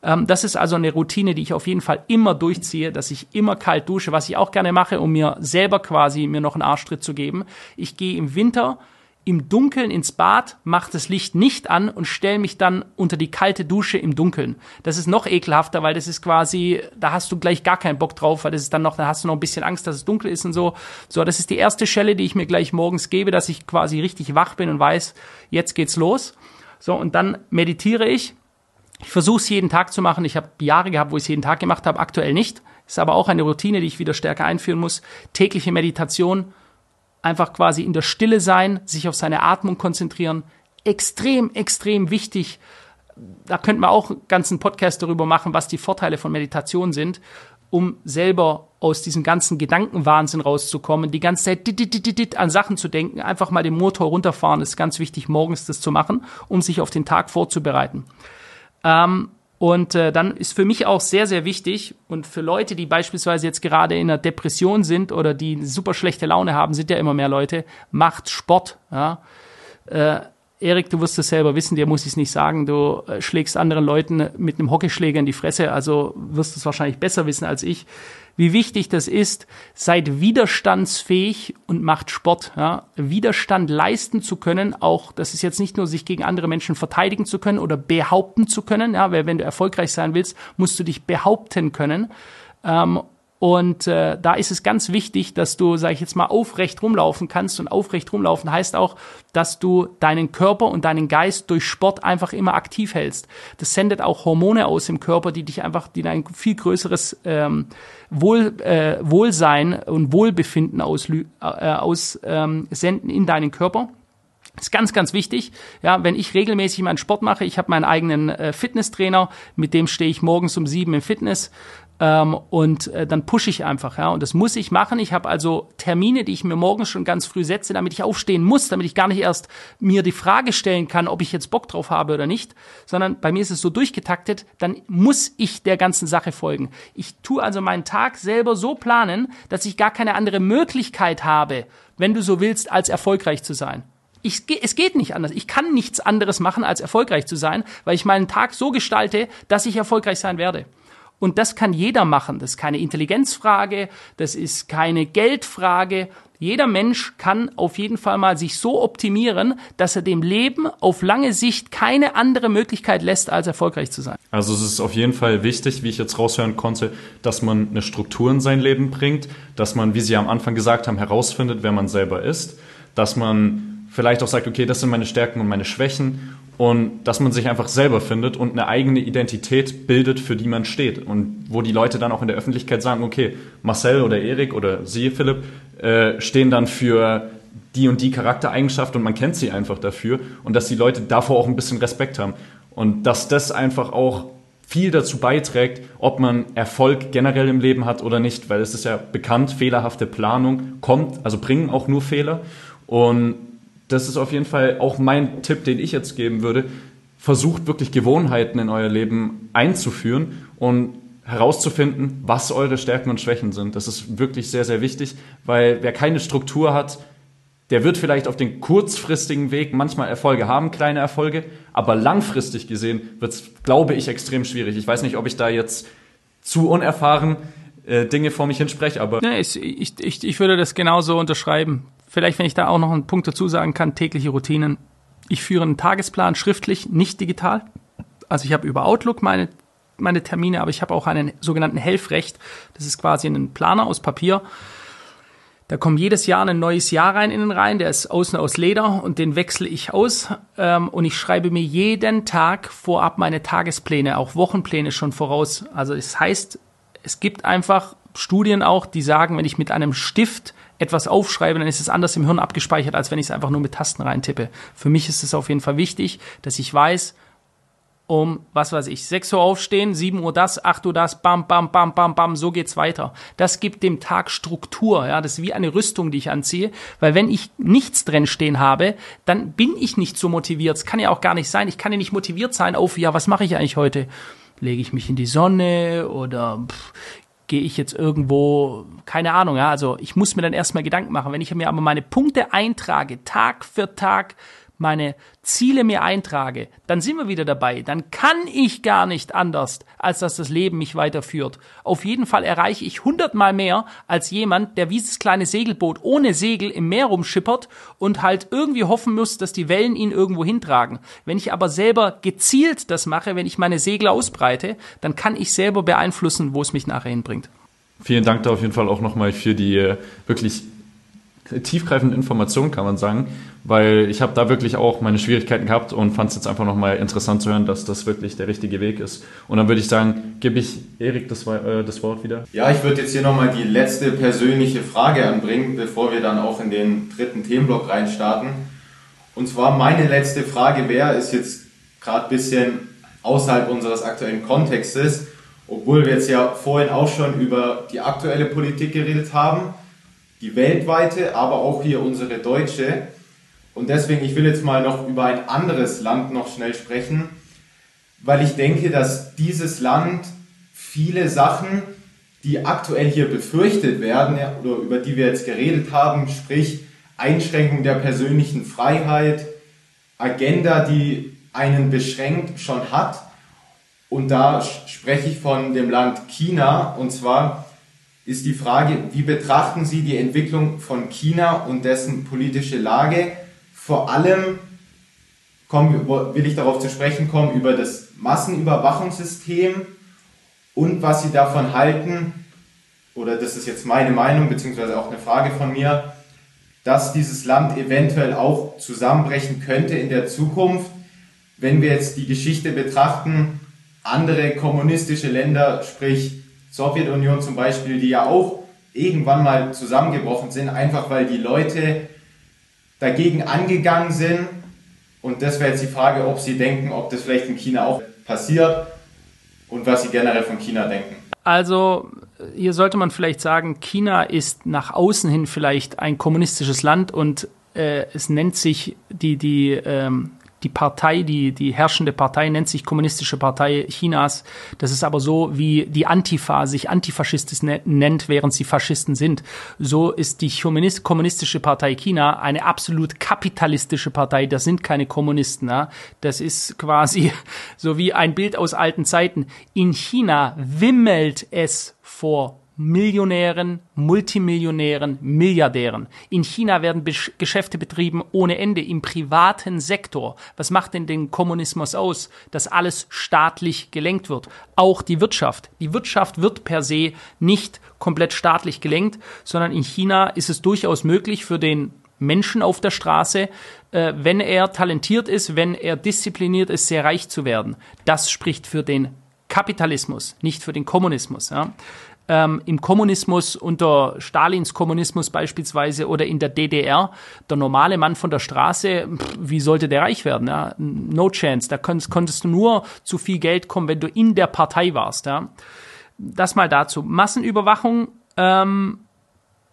Speaker 1: Ähm, das ist also eine Routine, die ich auf jeden Fall immer durchziehe, dass ich immer kalt dusche, was ich auch gerne mache, um mir selber quasi mir noch einen Arschtritt zu geben. Ich gehe im Winter im Dunkeln ins Bad, mach das Licht nicht an und stell mich dann unter die kalte Dusche im Dunkeln. Das ist noch ekelhafter, weil das ist quasi, da hast du gleich gar keinen Bock drauf, weil das ist dann noch, da hast du noch ein bisschen Angst, dass es dunkel ist und so. So, das ist die erste Schelle, die ich mir gleich morgens gebe, dass ich quasi richtig wach bin und weiß, jetzt geht's los. So, und dann meditiere ich. Ich versuche es jeden Tag zu machen. Ich habe Jahre gehabt, wo ich es jeden Tag gemacht habe, aktuell nicht. Ist aber auch eine Routine, die ich wieder stärker einführen muss. Tägliche Meditation, einfach quasi in der Stille sein, sich auf seine Atmung konzentrieren. Extrem, extrem wichtig. Da könnte man auch einen ganzen Podcast darüber machen, was die Vorteile von Meditation sind, um selber aus diesem ganzen Gedankenwahnsinn rauszukommen, die ganze Zeit dit, dit, dit, an Sachen zu denken, einfach mal den Motor runterfahren, ist ganz wichtig, morgens das zu machen, um sich auf den Tag vorzubereiten. Ähm, und äh, dann ist für mich auch sehr, sehr wichtig und für Leute, die beispielsweise jetzt gerade in einer Depression sind oder die super schlechte Laune haben, sind ja immer mehr Leute, macht Sport. Ja. Äh, Erik, du wirst es selber wissen, dir muss ich es nicht sagen, du äh, schlägst anderen Leuten mit einem Hockeyschläger in die Fresse, also wirst du es wahrscheinlich besser wissen als ich wie wichtig das ist, seid widerstandsfähig und macht Sport. Ja? Widerstand leisten zu können, auch das ist jetzt nicht nur sich gegen andere Menschen verteidigen zu können oder behaupten zu können, ja, weil wenn du erfolgreich sein willst, musst du dich behaupten können. Ähm, und äh, da ist es ganz wichtig, dass du, sage ich jetzt mal, aufrecht rumlaufen kannst. Und aufrecht rumlaufen heißt auch, dass du deinen Körper und deinen Geist durch Sport einfach immer aktiv hältst. Das sendet auch Hormone aus im Körper, die dich einfach, die ein viel größeres ähm, Wohl, äh, Wohlsein und Wohlbefinden auslü äh, aus, ähm, senden in deinen Körper. Das ist ganz, ganz wichtig. Ja, wenn ich regelmäßig meinen Sport mache, ich habe meinen eigenen äh, Fitnesstrainer, mit dem stehe ich morgens um sieben im Fitness ähm, und äh, dann pushe ich einfach, ja. Und das muss ich machen. Ich habe also Termine, die ich mir morgens schon ganz früh setze, damit ich aufstehen muss, damit ich gar nicht erst mir die Frage stellen kann, ob ich jetzt Bock drauf habe oder nicht, sondern bei mir ist es so durchgetaktet, dann muss ich der ganzen Sache folgen. Ich tue also meinen Tag selber so planen, dass ich gar keine andere Möglichkeit habe, wenn du so willst, als erfolgreich zu sein. Ich, es geht nicht anders. Ich kann nichts anderes machen, als erfolgreich zu sein, weil ich meinen Tag so gestalte, dass ich erfolgreich sein werde. Und das kann jeder machen. Das ist keine Intelligenzfrage, das ist keine Geldfrage. Jeder Mensch kann auf jeden Fall mal sich so optimieren, dass er dem Leben auf lange Sicht keine andere Möglichkeit lässt, als erfolgreich zu sein.
Speaker 3: Also es ist auf jeden Fall wichtig, wie ich jetzt raushören konnte, dass man eine Struktur in sein Leben bringt, dass man, wie Sie am Anfang gesagt haben, herausfindet, wer man selber ist, dass man vielleicht auch sagt, okay, das sind meine Stärken und meine Schwächen und dass man sich einfach selber findet und eine eigene Identität bildet, für die man steht. Und wo die Leute dann auch in der Öffentlichkeit sagen, okay, Marcel oder Erik oder Sie, Philipp, äh, stehen dann für die und die Charaktereigenschaft und man kennt sie einfach dafür und dass die Leute davor auch ein bisschen Respekt haben. Und dass das einfach auch viel dazu beiträgt, ob man Erfolg generell im Leben hat oder nicht, weil es ist ja bekannt, fehlerhafte Planung kommt, also bringen auch nur Fehler. Und das ist auf jeden Fall auch mein Tipp, den ich jetzt geben würde. Versucht wirklich Gewohnheiten in euer Leben einzuführen und herauszufinden, was eure Stärken und Schwächen sind. Das ist wirklich sehr, sehr wichtig, weil wer keine Struktur hat, der wird vielleicht auf den kurzfristigen Weg manchmal Erfolge haben, kleine Erfolge, aber langfristig gesehen wird es, glaube ich, extrem schwierig. Ich weiß nicht, ob ich da jetzt zu unerfahren äh, Dinge vor mich hinspreche, aber.
Speaker 1: Nee, ich, ich, ich würde das genauso unterschreiben. Vielleicht, wenn ich da auch noch einen Punkt dazu sagen kann, tägliche Routinen. Ich führe einen Tagesplan schriftlich, nicht digital. Also ich habe über Outlook meine, meine Termine, aber ich habe auch einen sogenannten Helfrecht. Das ist quasi ein Planer aus Papier. Da kommt jedes Jahr ein neues Jahr rein innen rein, der ist außen aus Leder und den wechsle ich aus. Ähm, und ich schreibe mir jeden Tag vorab meine Tagespläne, auch Wochenpläne schon voraus. Also es das heißt, es gibt einfach Studien auch, die sagen, wenn ich mit einem Stift etwas aufschreibe, dann ist es anders im Hirn abgespeichert, als wenn ich es einfach nur mit Tasten reintippe. Für mich ist es auf jeden Fall wichtig, dass ich weiß, um, was weiß ich, 6 Uhr aufstehen, 7 Uhr das, 8 Uhr das, bam, bam, bam, bam, bam, so geht's weiter. Das gibt dem Tag Struktur, ja, das ist wie eine Rüstung, die ich anziehe, weil wenn ich nichts drin stehen habe, dann bin ich nicht so motiviert. Es kann ja auch gar nicht sein. Ich kann ja nicht motiviert sein auf, ja, was mache ich eigentlich heute? Lege ich mich in die Sonne oder pff, gehe ich jetzt irgendwo, keine Ahnung, ja, also ich muss mir dann erstmal Gedanken machen. Wenn ich mir aber meine Punkte eintrage, Tag für Tag, meine Ziele mir eintrage, dann sind wir wieder dabei. Dann kann ich gar nicht anders, als dass das Leben mich weiterführt. Auf jeden Fall erreiche ich hundertmal mehr als jemand, der wie dieses kleine Segelboot ohne Segel im Meer rumschippert und halt irgendwie hoffen muss, dass die Wellen ihn irgendwo hintragen. Wenn ich aber selber gezielt das mache, wenn ich meine Segel ausbreite, dann kann ich selber beeinflussen, wo es mich nachher hinbringt.
Speaker 3: Vielen Dank da auf jeden Fall auch nochmal für die äh, wirklich tiefgreifende Information, kann man sagen, weil ich habe da wirklich auch meine Schwierigkeiten gehabt und fand es jetzt einfach nochmal interessant zu hören, dass das wirklich der richtige Weg ist. Und dann würde ich sagen, gebe ich Erik das, äh, das Wort wieder.
Speaker 2: Ja, ich würde jetzt hier nochmal die letzte persönliche Frage anbringen, bevor wir dann auch in den dritten Themenblock reinstarten. Und zwar meine letzte Frage wäre, ist jetzt gerade ein bisschen außerhalb unseres aktuellen Kontextes, obwohl wir jetzt ja vorhin auch schon über die aktuelle Politik geredet haben, die weltweite, aber auch hier unsere deutsche. Und deswegen, ich will jetzt mal noch über ein anderes Land noch schnell sprechen, weil ich denke, dass dieses Land viele Sachen, die aktuell hier befürchtet werden oder über die wir jetzt geredet haben, sprich Einschränkung der persönlichen Freiheit, Agenda, die einen beschränkt schon hat. Und da spreche ich von dem Land China. Und zwar ist die Frage, wie betrachten Sie die Entwicklung von China und dessen politische Lage? Vor allem will ich darauf zu sprechen kommen über das Massenüberwachungssystem und was Sie davon halten, oder das ist jetzt meine Meinung, beziehungsweise auch eine Frage von mir, dass dieses Land eventuell auch zusammenbrechen könnte in der Zukunft, wenn wir jetzt die Geschichte betrachten, andere kommunistische Länder, sprich Sowjetunion zum Beispiel, die ja auch irgendwann mal zusammengebrochen sind, einfach weil die Leute dagegen angegangen sind. Und das wäre jetzt die Frage, ob Sie denken, ob das vielleicht in China auch passiert und was Sie generell von China denken.
Speaker 1: Also hier sollte man vielleicht sagen, China ist nach außen hin vielleicht ein kommunistisches Land und äh, es nennt sich die, die ähm, die Partei, die, die herrschende Partei nennt sich Kommunistische Partei Chinas. Das ist aber so, wie die Antifa sich Antifaschistisch ne-, nennt, während sie Faschisten sind. So ist die Kommunistische Partei China eine absolut kapitalistische Partei. Das sind keine Kommunisten. Ja? Das ist quasi so wie ein Bild aus alten Zeiten. In China wimmelt es vor Millionären, Multimillionären, Milliardären. In China werden Be Geschäfte betrieben ohne Ende im privaten Sektor. Was macht denn den Kommunismus aus? Dass alles staatlich gelenkt wird. Auch die Wirtschaft. Die Wirtschaft wird per se nicht komplett staatlich gelenkt, sondern in China ist es durchaus möglich für den Menschen auf der Straße, äh, wenn er talentiert ist, wenn er diszipliniert ist, sehr reich zu werden. Das spricht für den Kapitalismus, nicht für den Kommunismus. Ja ähm, im Kommunismus, unter Stalins Kommunismus beispielsweise oder in der DDR, der normale Mann von der Straße, wie sollte der reich werden? Ja? No chance. Da konntest, konntest du nur zu viel Geld kommen, wenn du in der Partei warst. Ja? Das mal dazu. Massenüberwachung, ähm,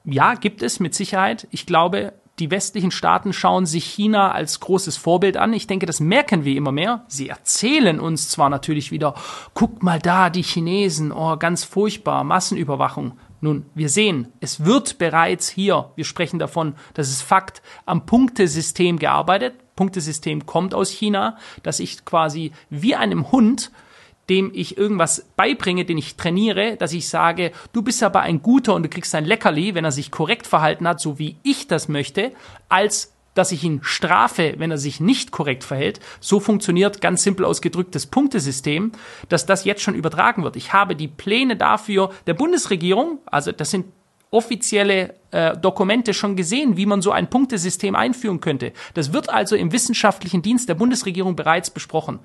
Speaker 1: ja, gibt es mit Sicherheit. Ich glaube, die westlichen Staaten schauen sich China als großes Vorbild an. Ich denke, das merken wir immer mehr. Sie erzählen uns zwar natürlich wieder, guck mal da, die Chinesen, oh, ganz furchtbar, Massenüberwachung. Nun, wir sehen, es wird bereits hier, wir sprechen davon, das ist Fakt, am Punktesystem gearbeitet. Punktesystem kommt aus China, dass ich quasi wie einem Hund dem ich irgendwas beibringe, den ich trainiere, dass ich sage, du bist aber ein guter und du kriegst ein Leckerli, wenn er sich korrekt verhalten hat, so wie ich das möchte, als dass ich ihn strafe, wenn er sich nicht korrekt verhält. So funktioniert ganz simpel ausgedrückt das Punktesystem, dass das jetzt schon übertragen wird. Ich habe die Pläne dafür der Bundesregierung, also das sind offizielle äh, Dokumente schon gesehen, wie man so ein Punktesystem einführen könnte. Das wird also im wissenschaftlichen Dienst der Bundesregierung bereits besprochen.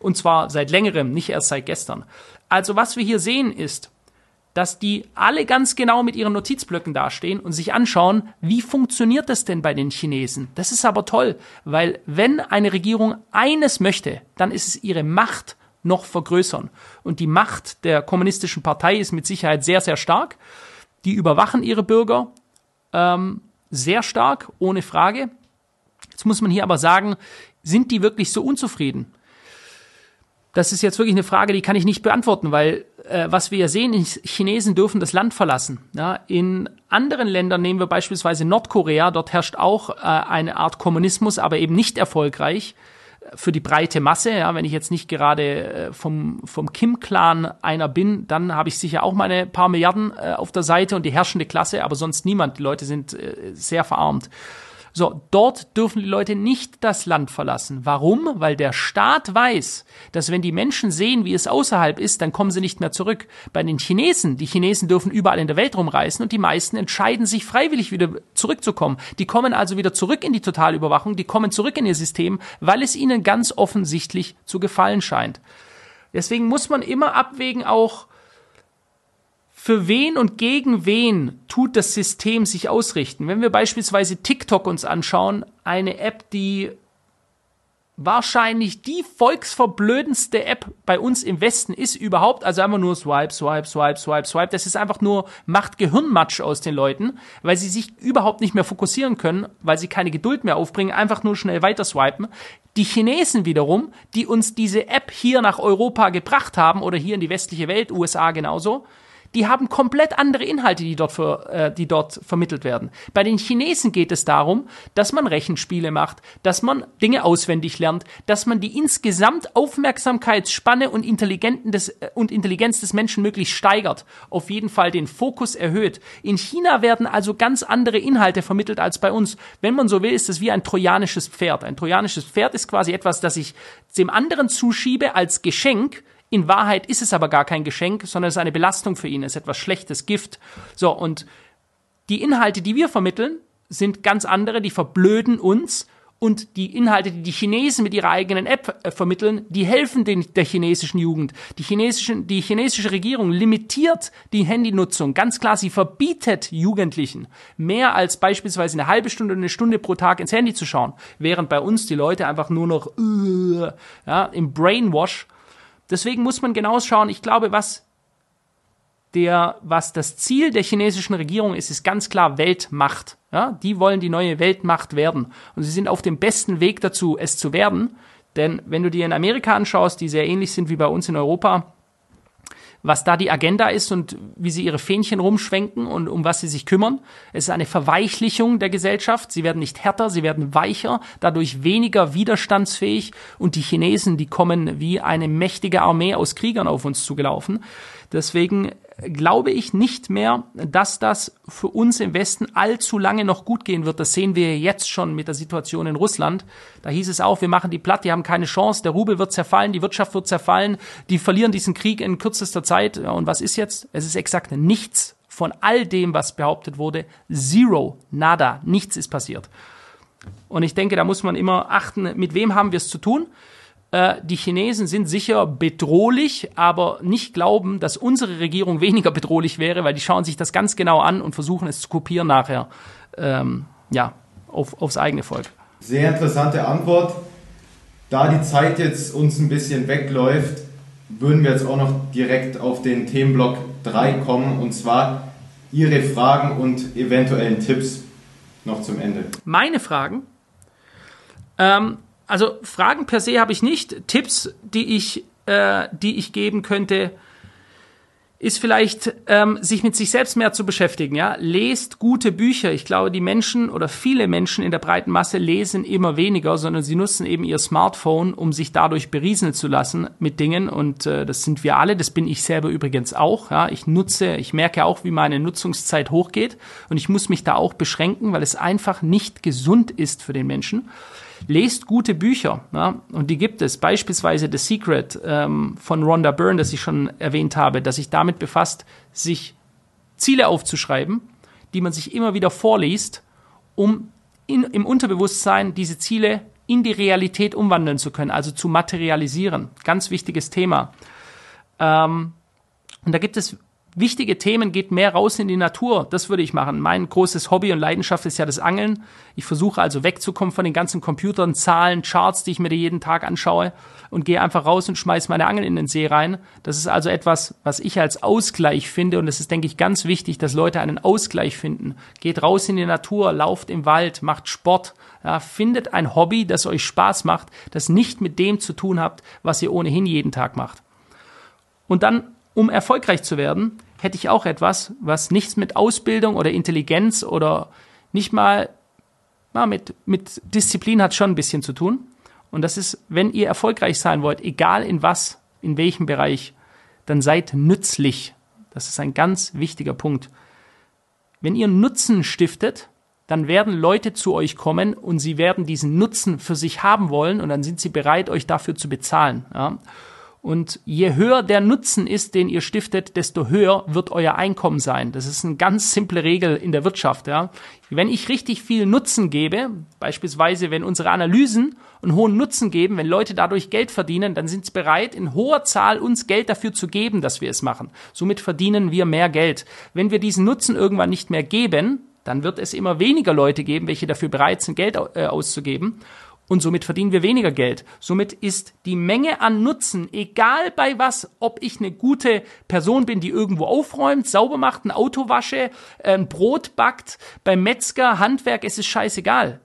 Speaker 1: Und zwar seit längerem, nicht erst seit gestern. Also was wir hier sehen ist, dass die alle ganz genau mit ihren Notizblöcken dastehen und sich anschauen, wie funktioniert das denn bei den Chinesen? Das ist aber toll, weil wenn eine Regierung eines möchte, dann ist es ihre Macht noch vergrößern. Und die Macht der kommunistischen Partei ist mit Sicherheit sehr, sehr stark. Die überwachen ihre Bürger ähm, sehr stark, ohne Frage. Jetzt muss man hier aber sagen, sind die wirklich so unzufrieden? Das ist jetzt wirklich eine Frage, die kann ich nicht beantworten, weil äh, was wir ja sehen, Chinesen dürfen das Land verlassen. Ja, in anderen Ländern nehmen wir beispielsweise Nordkorea, dort herrscht auch äh, eine Art Kommunismus, aber eben nicht erfolgreich für die breite Masse. Ja, wenn ich jetzt nicht gerade äh, vom, vom Kim-Clan einer bin, dann habe ich sicher auch meine paar Milliarden äh, auf der Seite und die herrschende Klasse, aber sonst niemand. Die Leute sind äh, sehr verarmt. So, dort dürfen die Leute nicht das Land verlassen. Warum? Weil der Staat weiß, dass wenn die Menschen sehen, wie es außerhalb ist, dann kommen sie nicht mehr zurück. Bei den Chinesen, die Chinesen dürfen überall in der Welt rumreisen und die meisten entscheiden sich freiwillig wieder zurückzukommen. Die kommen also wieder zurück in die Totalüberwachung, die kommen zurück in ihr System, weil es ihnen ganz offensichtlich zu gefallen scheint. Deswegen muss man immer abwägen auch, für wen und gegen wen tut das System sich ausrichten? Wenn wir beispielsweise TikTok uns anschauen, eine App, die wahrscheinlich die volksverblödendste App bei uns im Westen ist überhaupt, also einfach nur Swipe, Swipe, Swipe, Swipe, Swipe. Das ist einfach nur, macht Gehirnmatsch aus den Leuten, weil sie sich überhaupt nicht mehr fokussieren können, weil sie keine Geduld mehr aufbringen, einfach nur schnell weiter swipen. Die Chinesen wiederum, die uns diese App hier nach Europa gebracht haben oder hier in die westliche Welt, USA genauso, die haben komplett andere Inhalte, die dort, für, äh, die dort vermittelt werden. Bei den Chinesen geht es darum, dass man Rechenspiele macht, dass man Dinge auswendig lernt, dass man die insgesamt Aufmerksamkeitsspanne und, Intelligenten des, äh, und Intelligenz des Menschen möglichst steigert, auf jeden Fall den Fokus erhöht. In China werden also ganz andere Inhalte vermittelt als bei uns. Wenn man so will, ist es wie ein trojanisches Pferd. Ein trojanisches Pferd ist quasi etwas, das ich dem anderen zuschiebe als Geschenk, in Wahrheit ist es aber gar kein Geschenk, sondern es ist eine Belastung für ihn, es ist etwas Schlechtes, Gift. So, und die Inhalte, die wir vermitteln, sind ganz andere, die verblöden uns. Und die Inhalte, die die Chinesen mit ihrer eigenen App äh, vermitteln, die helfen den, der chinesischen Jugend. Die, chinesischen, die chinesische Regierung limitiert die Handynutzung. Ganz klar, sie verbietet Jugendlichen mehr als beispielsweise eine halbe Stunde oder eine Stunde pro Tag ins Handy zu schauen. Während bei uns die Leute einfach nur noch äh, ja, im Brainwash Deswegen muss man genau schauen. Ich glaube, was der, was das Ziel der chinesischen Regierung ist, ist ganz klar Weltmacht. Ja, die wollen die neue Weltmacht werden. Und sie sind auf dem besten Weg dazu, es zu werden. Denn wenn du dir in Amerika anschaust, die sehr ähnlich sind wie bei uns in Europa, was da die Agenda ist und wie sie ihre Fähnchen rumschwenken und um was sie sich kümmern. Es ist eine Verweichlichung der Gesellschaft. Sie werden nicht härter, sie werden weicher, dadurch weniger widerstandsfähig und die Chinesen, die kommen wie eine mächtige Armee aus Kriegern auf uns zugelaufen. Deswegen glaube ich nicht mehr, dass das für uns im Westen allzu lange noch gut gehen wird. Das sehen wir jetzt schon mit der Situation in Russland. Da hieß es auch, wir machen die platt, die haben keine Chance, der Rubel wird zerfallen, die Wirtschaft wird zerfallen, die verlieren diesen Krieg in kürzester Zeit. Und was ist jetzt? Es ist exakt nichts von all dem, was behauptet wurde. Zero, nada, nichts ist passiert. Und ich denke, da muss man immer achten, mit wem haben wir es zu tun. Äh, die Chinesen sind sicher bedrohlich, aber nicht glauben, dass unsere Regierung weniger bedrohlich wäre, weil die schauen sich das ganz genau an und versuchen es zu kopieren nachher, ähm, ja, auf, aufs eigene Volk.
Speaker 2: Sehr interessante Antwort. Da die Zeit jetzt uns ein bisschen wegläuft, würden wir jetzt auch noch direkt auf den Themenblock 3 kommen und zwar Ihre Fragen und eventuellen Tipps noch zum Ende.
Speaker 1: Meine Fragen? Ähm, also Fragen per se habe ich nicht. Tipps, die ich, äh, die ich geben könnte, ist vielleicht, ähm, sich mit sich selbst mehr zu beschäftigen. Ja, lest gute Bücher. Ich glaube, die Menschen oder viele Menschen in der breiten Masse lesen immer weniger, sondern sie nutzen eben ihr Smartphone, um sich dadurch berieseln zu lassen mit Dingen. Und äh, das sind wir alle. Das bin ich selber übrigens auch. Ja, ich nutze, ich merke auch, wie meine Nutzungszeit hochgeht, und ich muss mich da auch beschränken, weil es einfach nicht gesund ist für den Menschen. Lest gute Bücher. Ja? Und die gibt es. Beispielsweise The Secret ähm, von Rhonda Byrne, das ich schon erwähnt habe, das sich damit befasst, sich Ziele aufzuschreiben, die man sich immer wieder vorliest, um in, im Unterbewusstsein diese Ziele in die Realität umwandeln zu können, also zu materialisieren. Ganz wichtiges Thema. Ähm, und da gibt es wichtige Themen, geht mehr raus in die Natur. Das würde ich machen. Mein großes Hobby und Leidenschaft ist ja das Angeln. Ich versuche also wegzukommen von den ganzen Computern, Zahlen, Charts, die ich mir jeden Tag anschaue und gehe einfach raus und schmeiß meine Angeln in den See rein. Das ist also etwas, was ich als Ausgleich finde und es ist, denke ich, ganz wichtig, dass Leute einen Ausgleich finden. Geht raus in die Natur, lauft im Wald, macht Sport, ja, findet ein Hobby, das euch Spaß macht, das nicht mit dem zu tun habt, was ihr ohnehin jeden Tag macht. Und dann um erfolgreich zu werden, hätte ich auch etwas, was nichts mit Ausbildung oder Intelligenz oder nicht mal na, mit, mit Disziplin hat schon ein bisschen zu tun. Und das ist, wenn ihr erfolgreich sein wollt, egal in was, in welchem Bereich, dann seid nützlich. Das ist ein ganz wichtiger Punkt. Wenn ihr Nutzen stiftet, dann werden Leute zu euch kommen und sie werden diesen Nutzen für sich haben wollen und dann sind sie bereit, euch dafür zu bezahlen. Ja? Und je höher der Nutzen ist, den ihr stiftet, desto höher wird euer Einkommen sein. Das ist eine ganz simple Regel in der Wirtschaft. Ja. Wenn ich richtig viel Nutzen gebe, beispielsweise wenn unsere Analysen einen hohen Nutzen geben, wenn Leute dadurch Geld verdienen, dann sind sie bereit, in hoher Zahl uns Geld dafür zu geben, dass wir es machen. Somit verdienen wir mehr Geld. Wenn wir diesen Nutzen irgendwann nicht mehr geben, dann wird es immer weniger Leute geben, welche dafür bereit sind, Geld äh, auszugeben und somit verdienen wir weniger Geld. Somit ist die Menge an Nutzen, egal bei was, ob ich eine gute Person bin, die irgendwo aufräumt, sauber macht, ein Auto wasche, ein Brot backt, beim Metzger, Handwerk, es ist scheißegal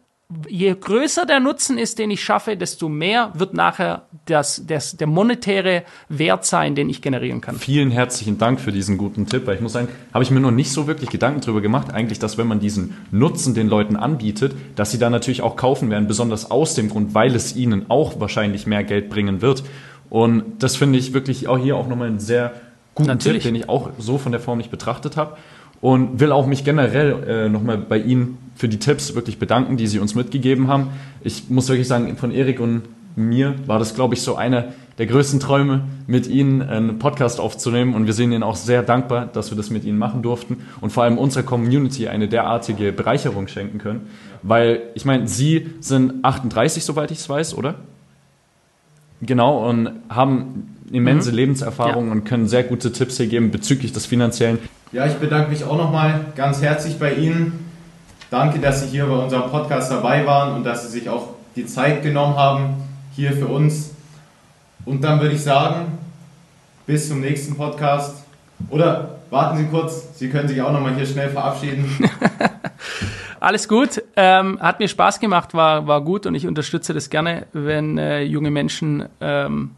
Speaker 1: je größer der Nutzen ist, den ich schaffe, desto mehr wird nachher das, das, der monetäre Wert sein, den ich generieren kann.
Speaker 3: Vielen herzlichen Dank für diesen guten Tipp, weil ich muss sagen, habe ich mir noch nicht so wirklich Gedanken darüber gemacht, eigentlich, dass wenn man diesen Nutzen den Leuten anbietet, dass sie dann natürlich auch kaufen werden, besonders aus dem Grund, weil es ihnen auch wahrscheinlich mehr Geld bringen wird. Und das finde ich wirklich auch hier auch nochmal einen sehr guten natürlich. Tipp, den ich auch so von der Form nicht betrachtet habe und will auch mich generell äh, nochmal bei Ihnen für die Tipps wirklich bedanken, die Sie uns mitgegeben haben. Ich muss wirklich sagen, von Erik und mir war das, glaube ich, so einer der größten Träume, mit Ihnen einen Podcast aufzunehmen. Und wir sind Ihnen auch sehr dankbar, dass wir das mit Ihnen machen durften und vor allem unserer Community eine derartige Bereicherung schenken können. Weil, ich meine, Sie sind 38, soweit ich es weiß, oder? Genau, und haben immense mhm. Lebenserfahrung ja. und können sehr gute Tipps hier geben bezüglich des finanziellen.
Speaker 2: Ja, ich bedanke mich auch nochmal ganz herzlich bei Ihnen. Danke, dass Sie hier bei unserem Podcast dabei waren und dass Sie sich auch die Zeit genommen haben hier für uns. Und dann würde ich sagen, bis zum nächsten Podcast. Oder warten Sie kurz, Sie können sich auch nochmal hier schnell verabschieden.
Speaker 1: Alles gut, ähm, hat mir Spaß gemacht, war, war gut und ich unterstütze das gerne, wenn äh, junge Menschen ähm,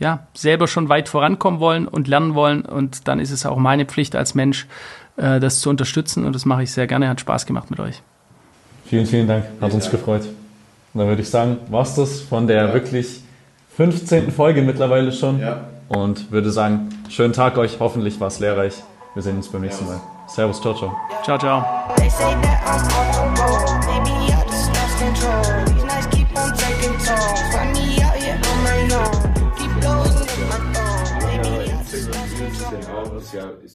Speaker 1: ja, selber schon weit vorankommen wollen und lernen wollen. Und dann ist es auch meine Pflicht als Mensch, äh, das zu unterstützen. Und das mache ich sehr gerne. Hat Spaß gemacht mit euch.
Speaker 3: Vielen, vielen Dank. Hat uns gefreut. Und dann würde ich sagen, war's das von der ja. wirklich 15. Folge mittlerweile schon. Ja. Und würde sagen, schönen Tag euch. Hoffentlich war es lehrreich. Wir sehen uns beim nächsten Mal. Servus, ciao, ciao.
Speaker 1: Ciao, ciao. Ja, ist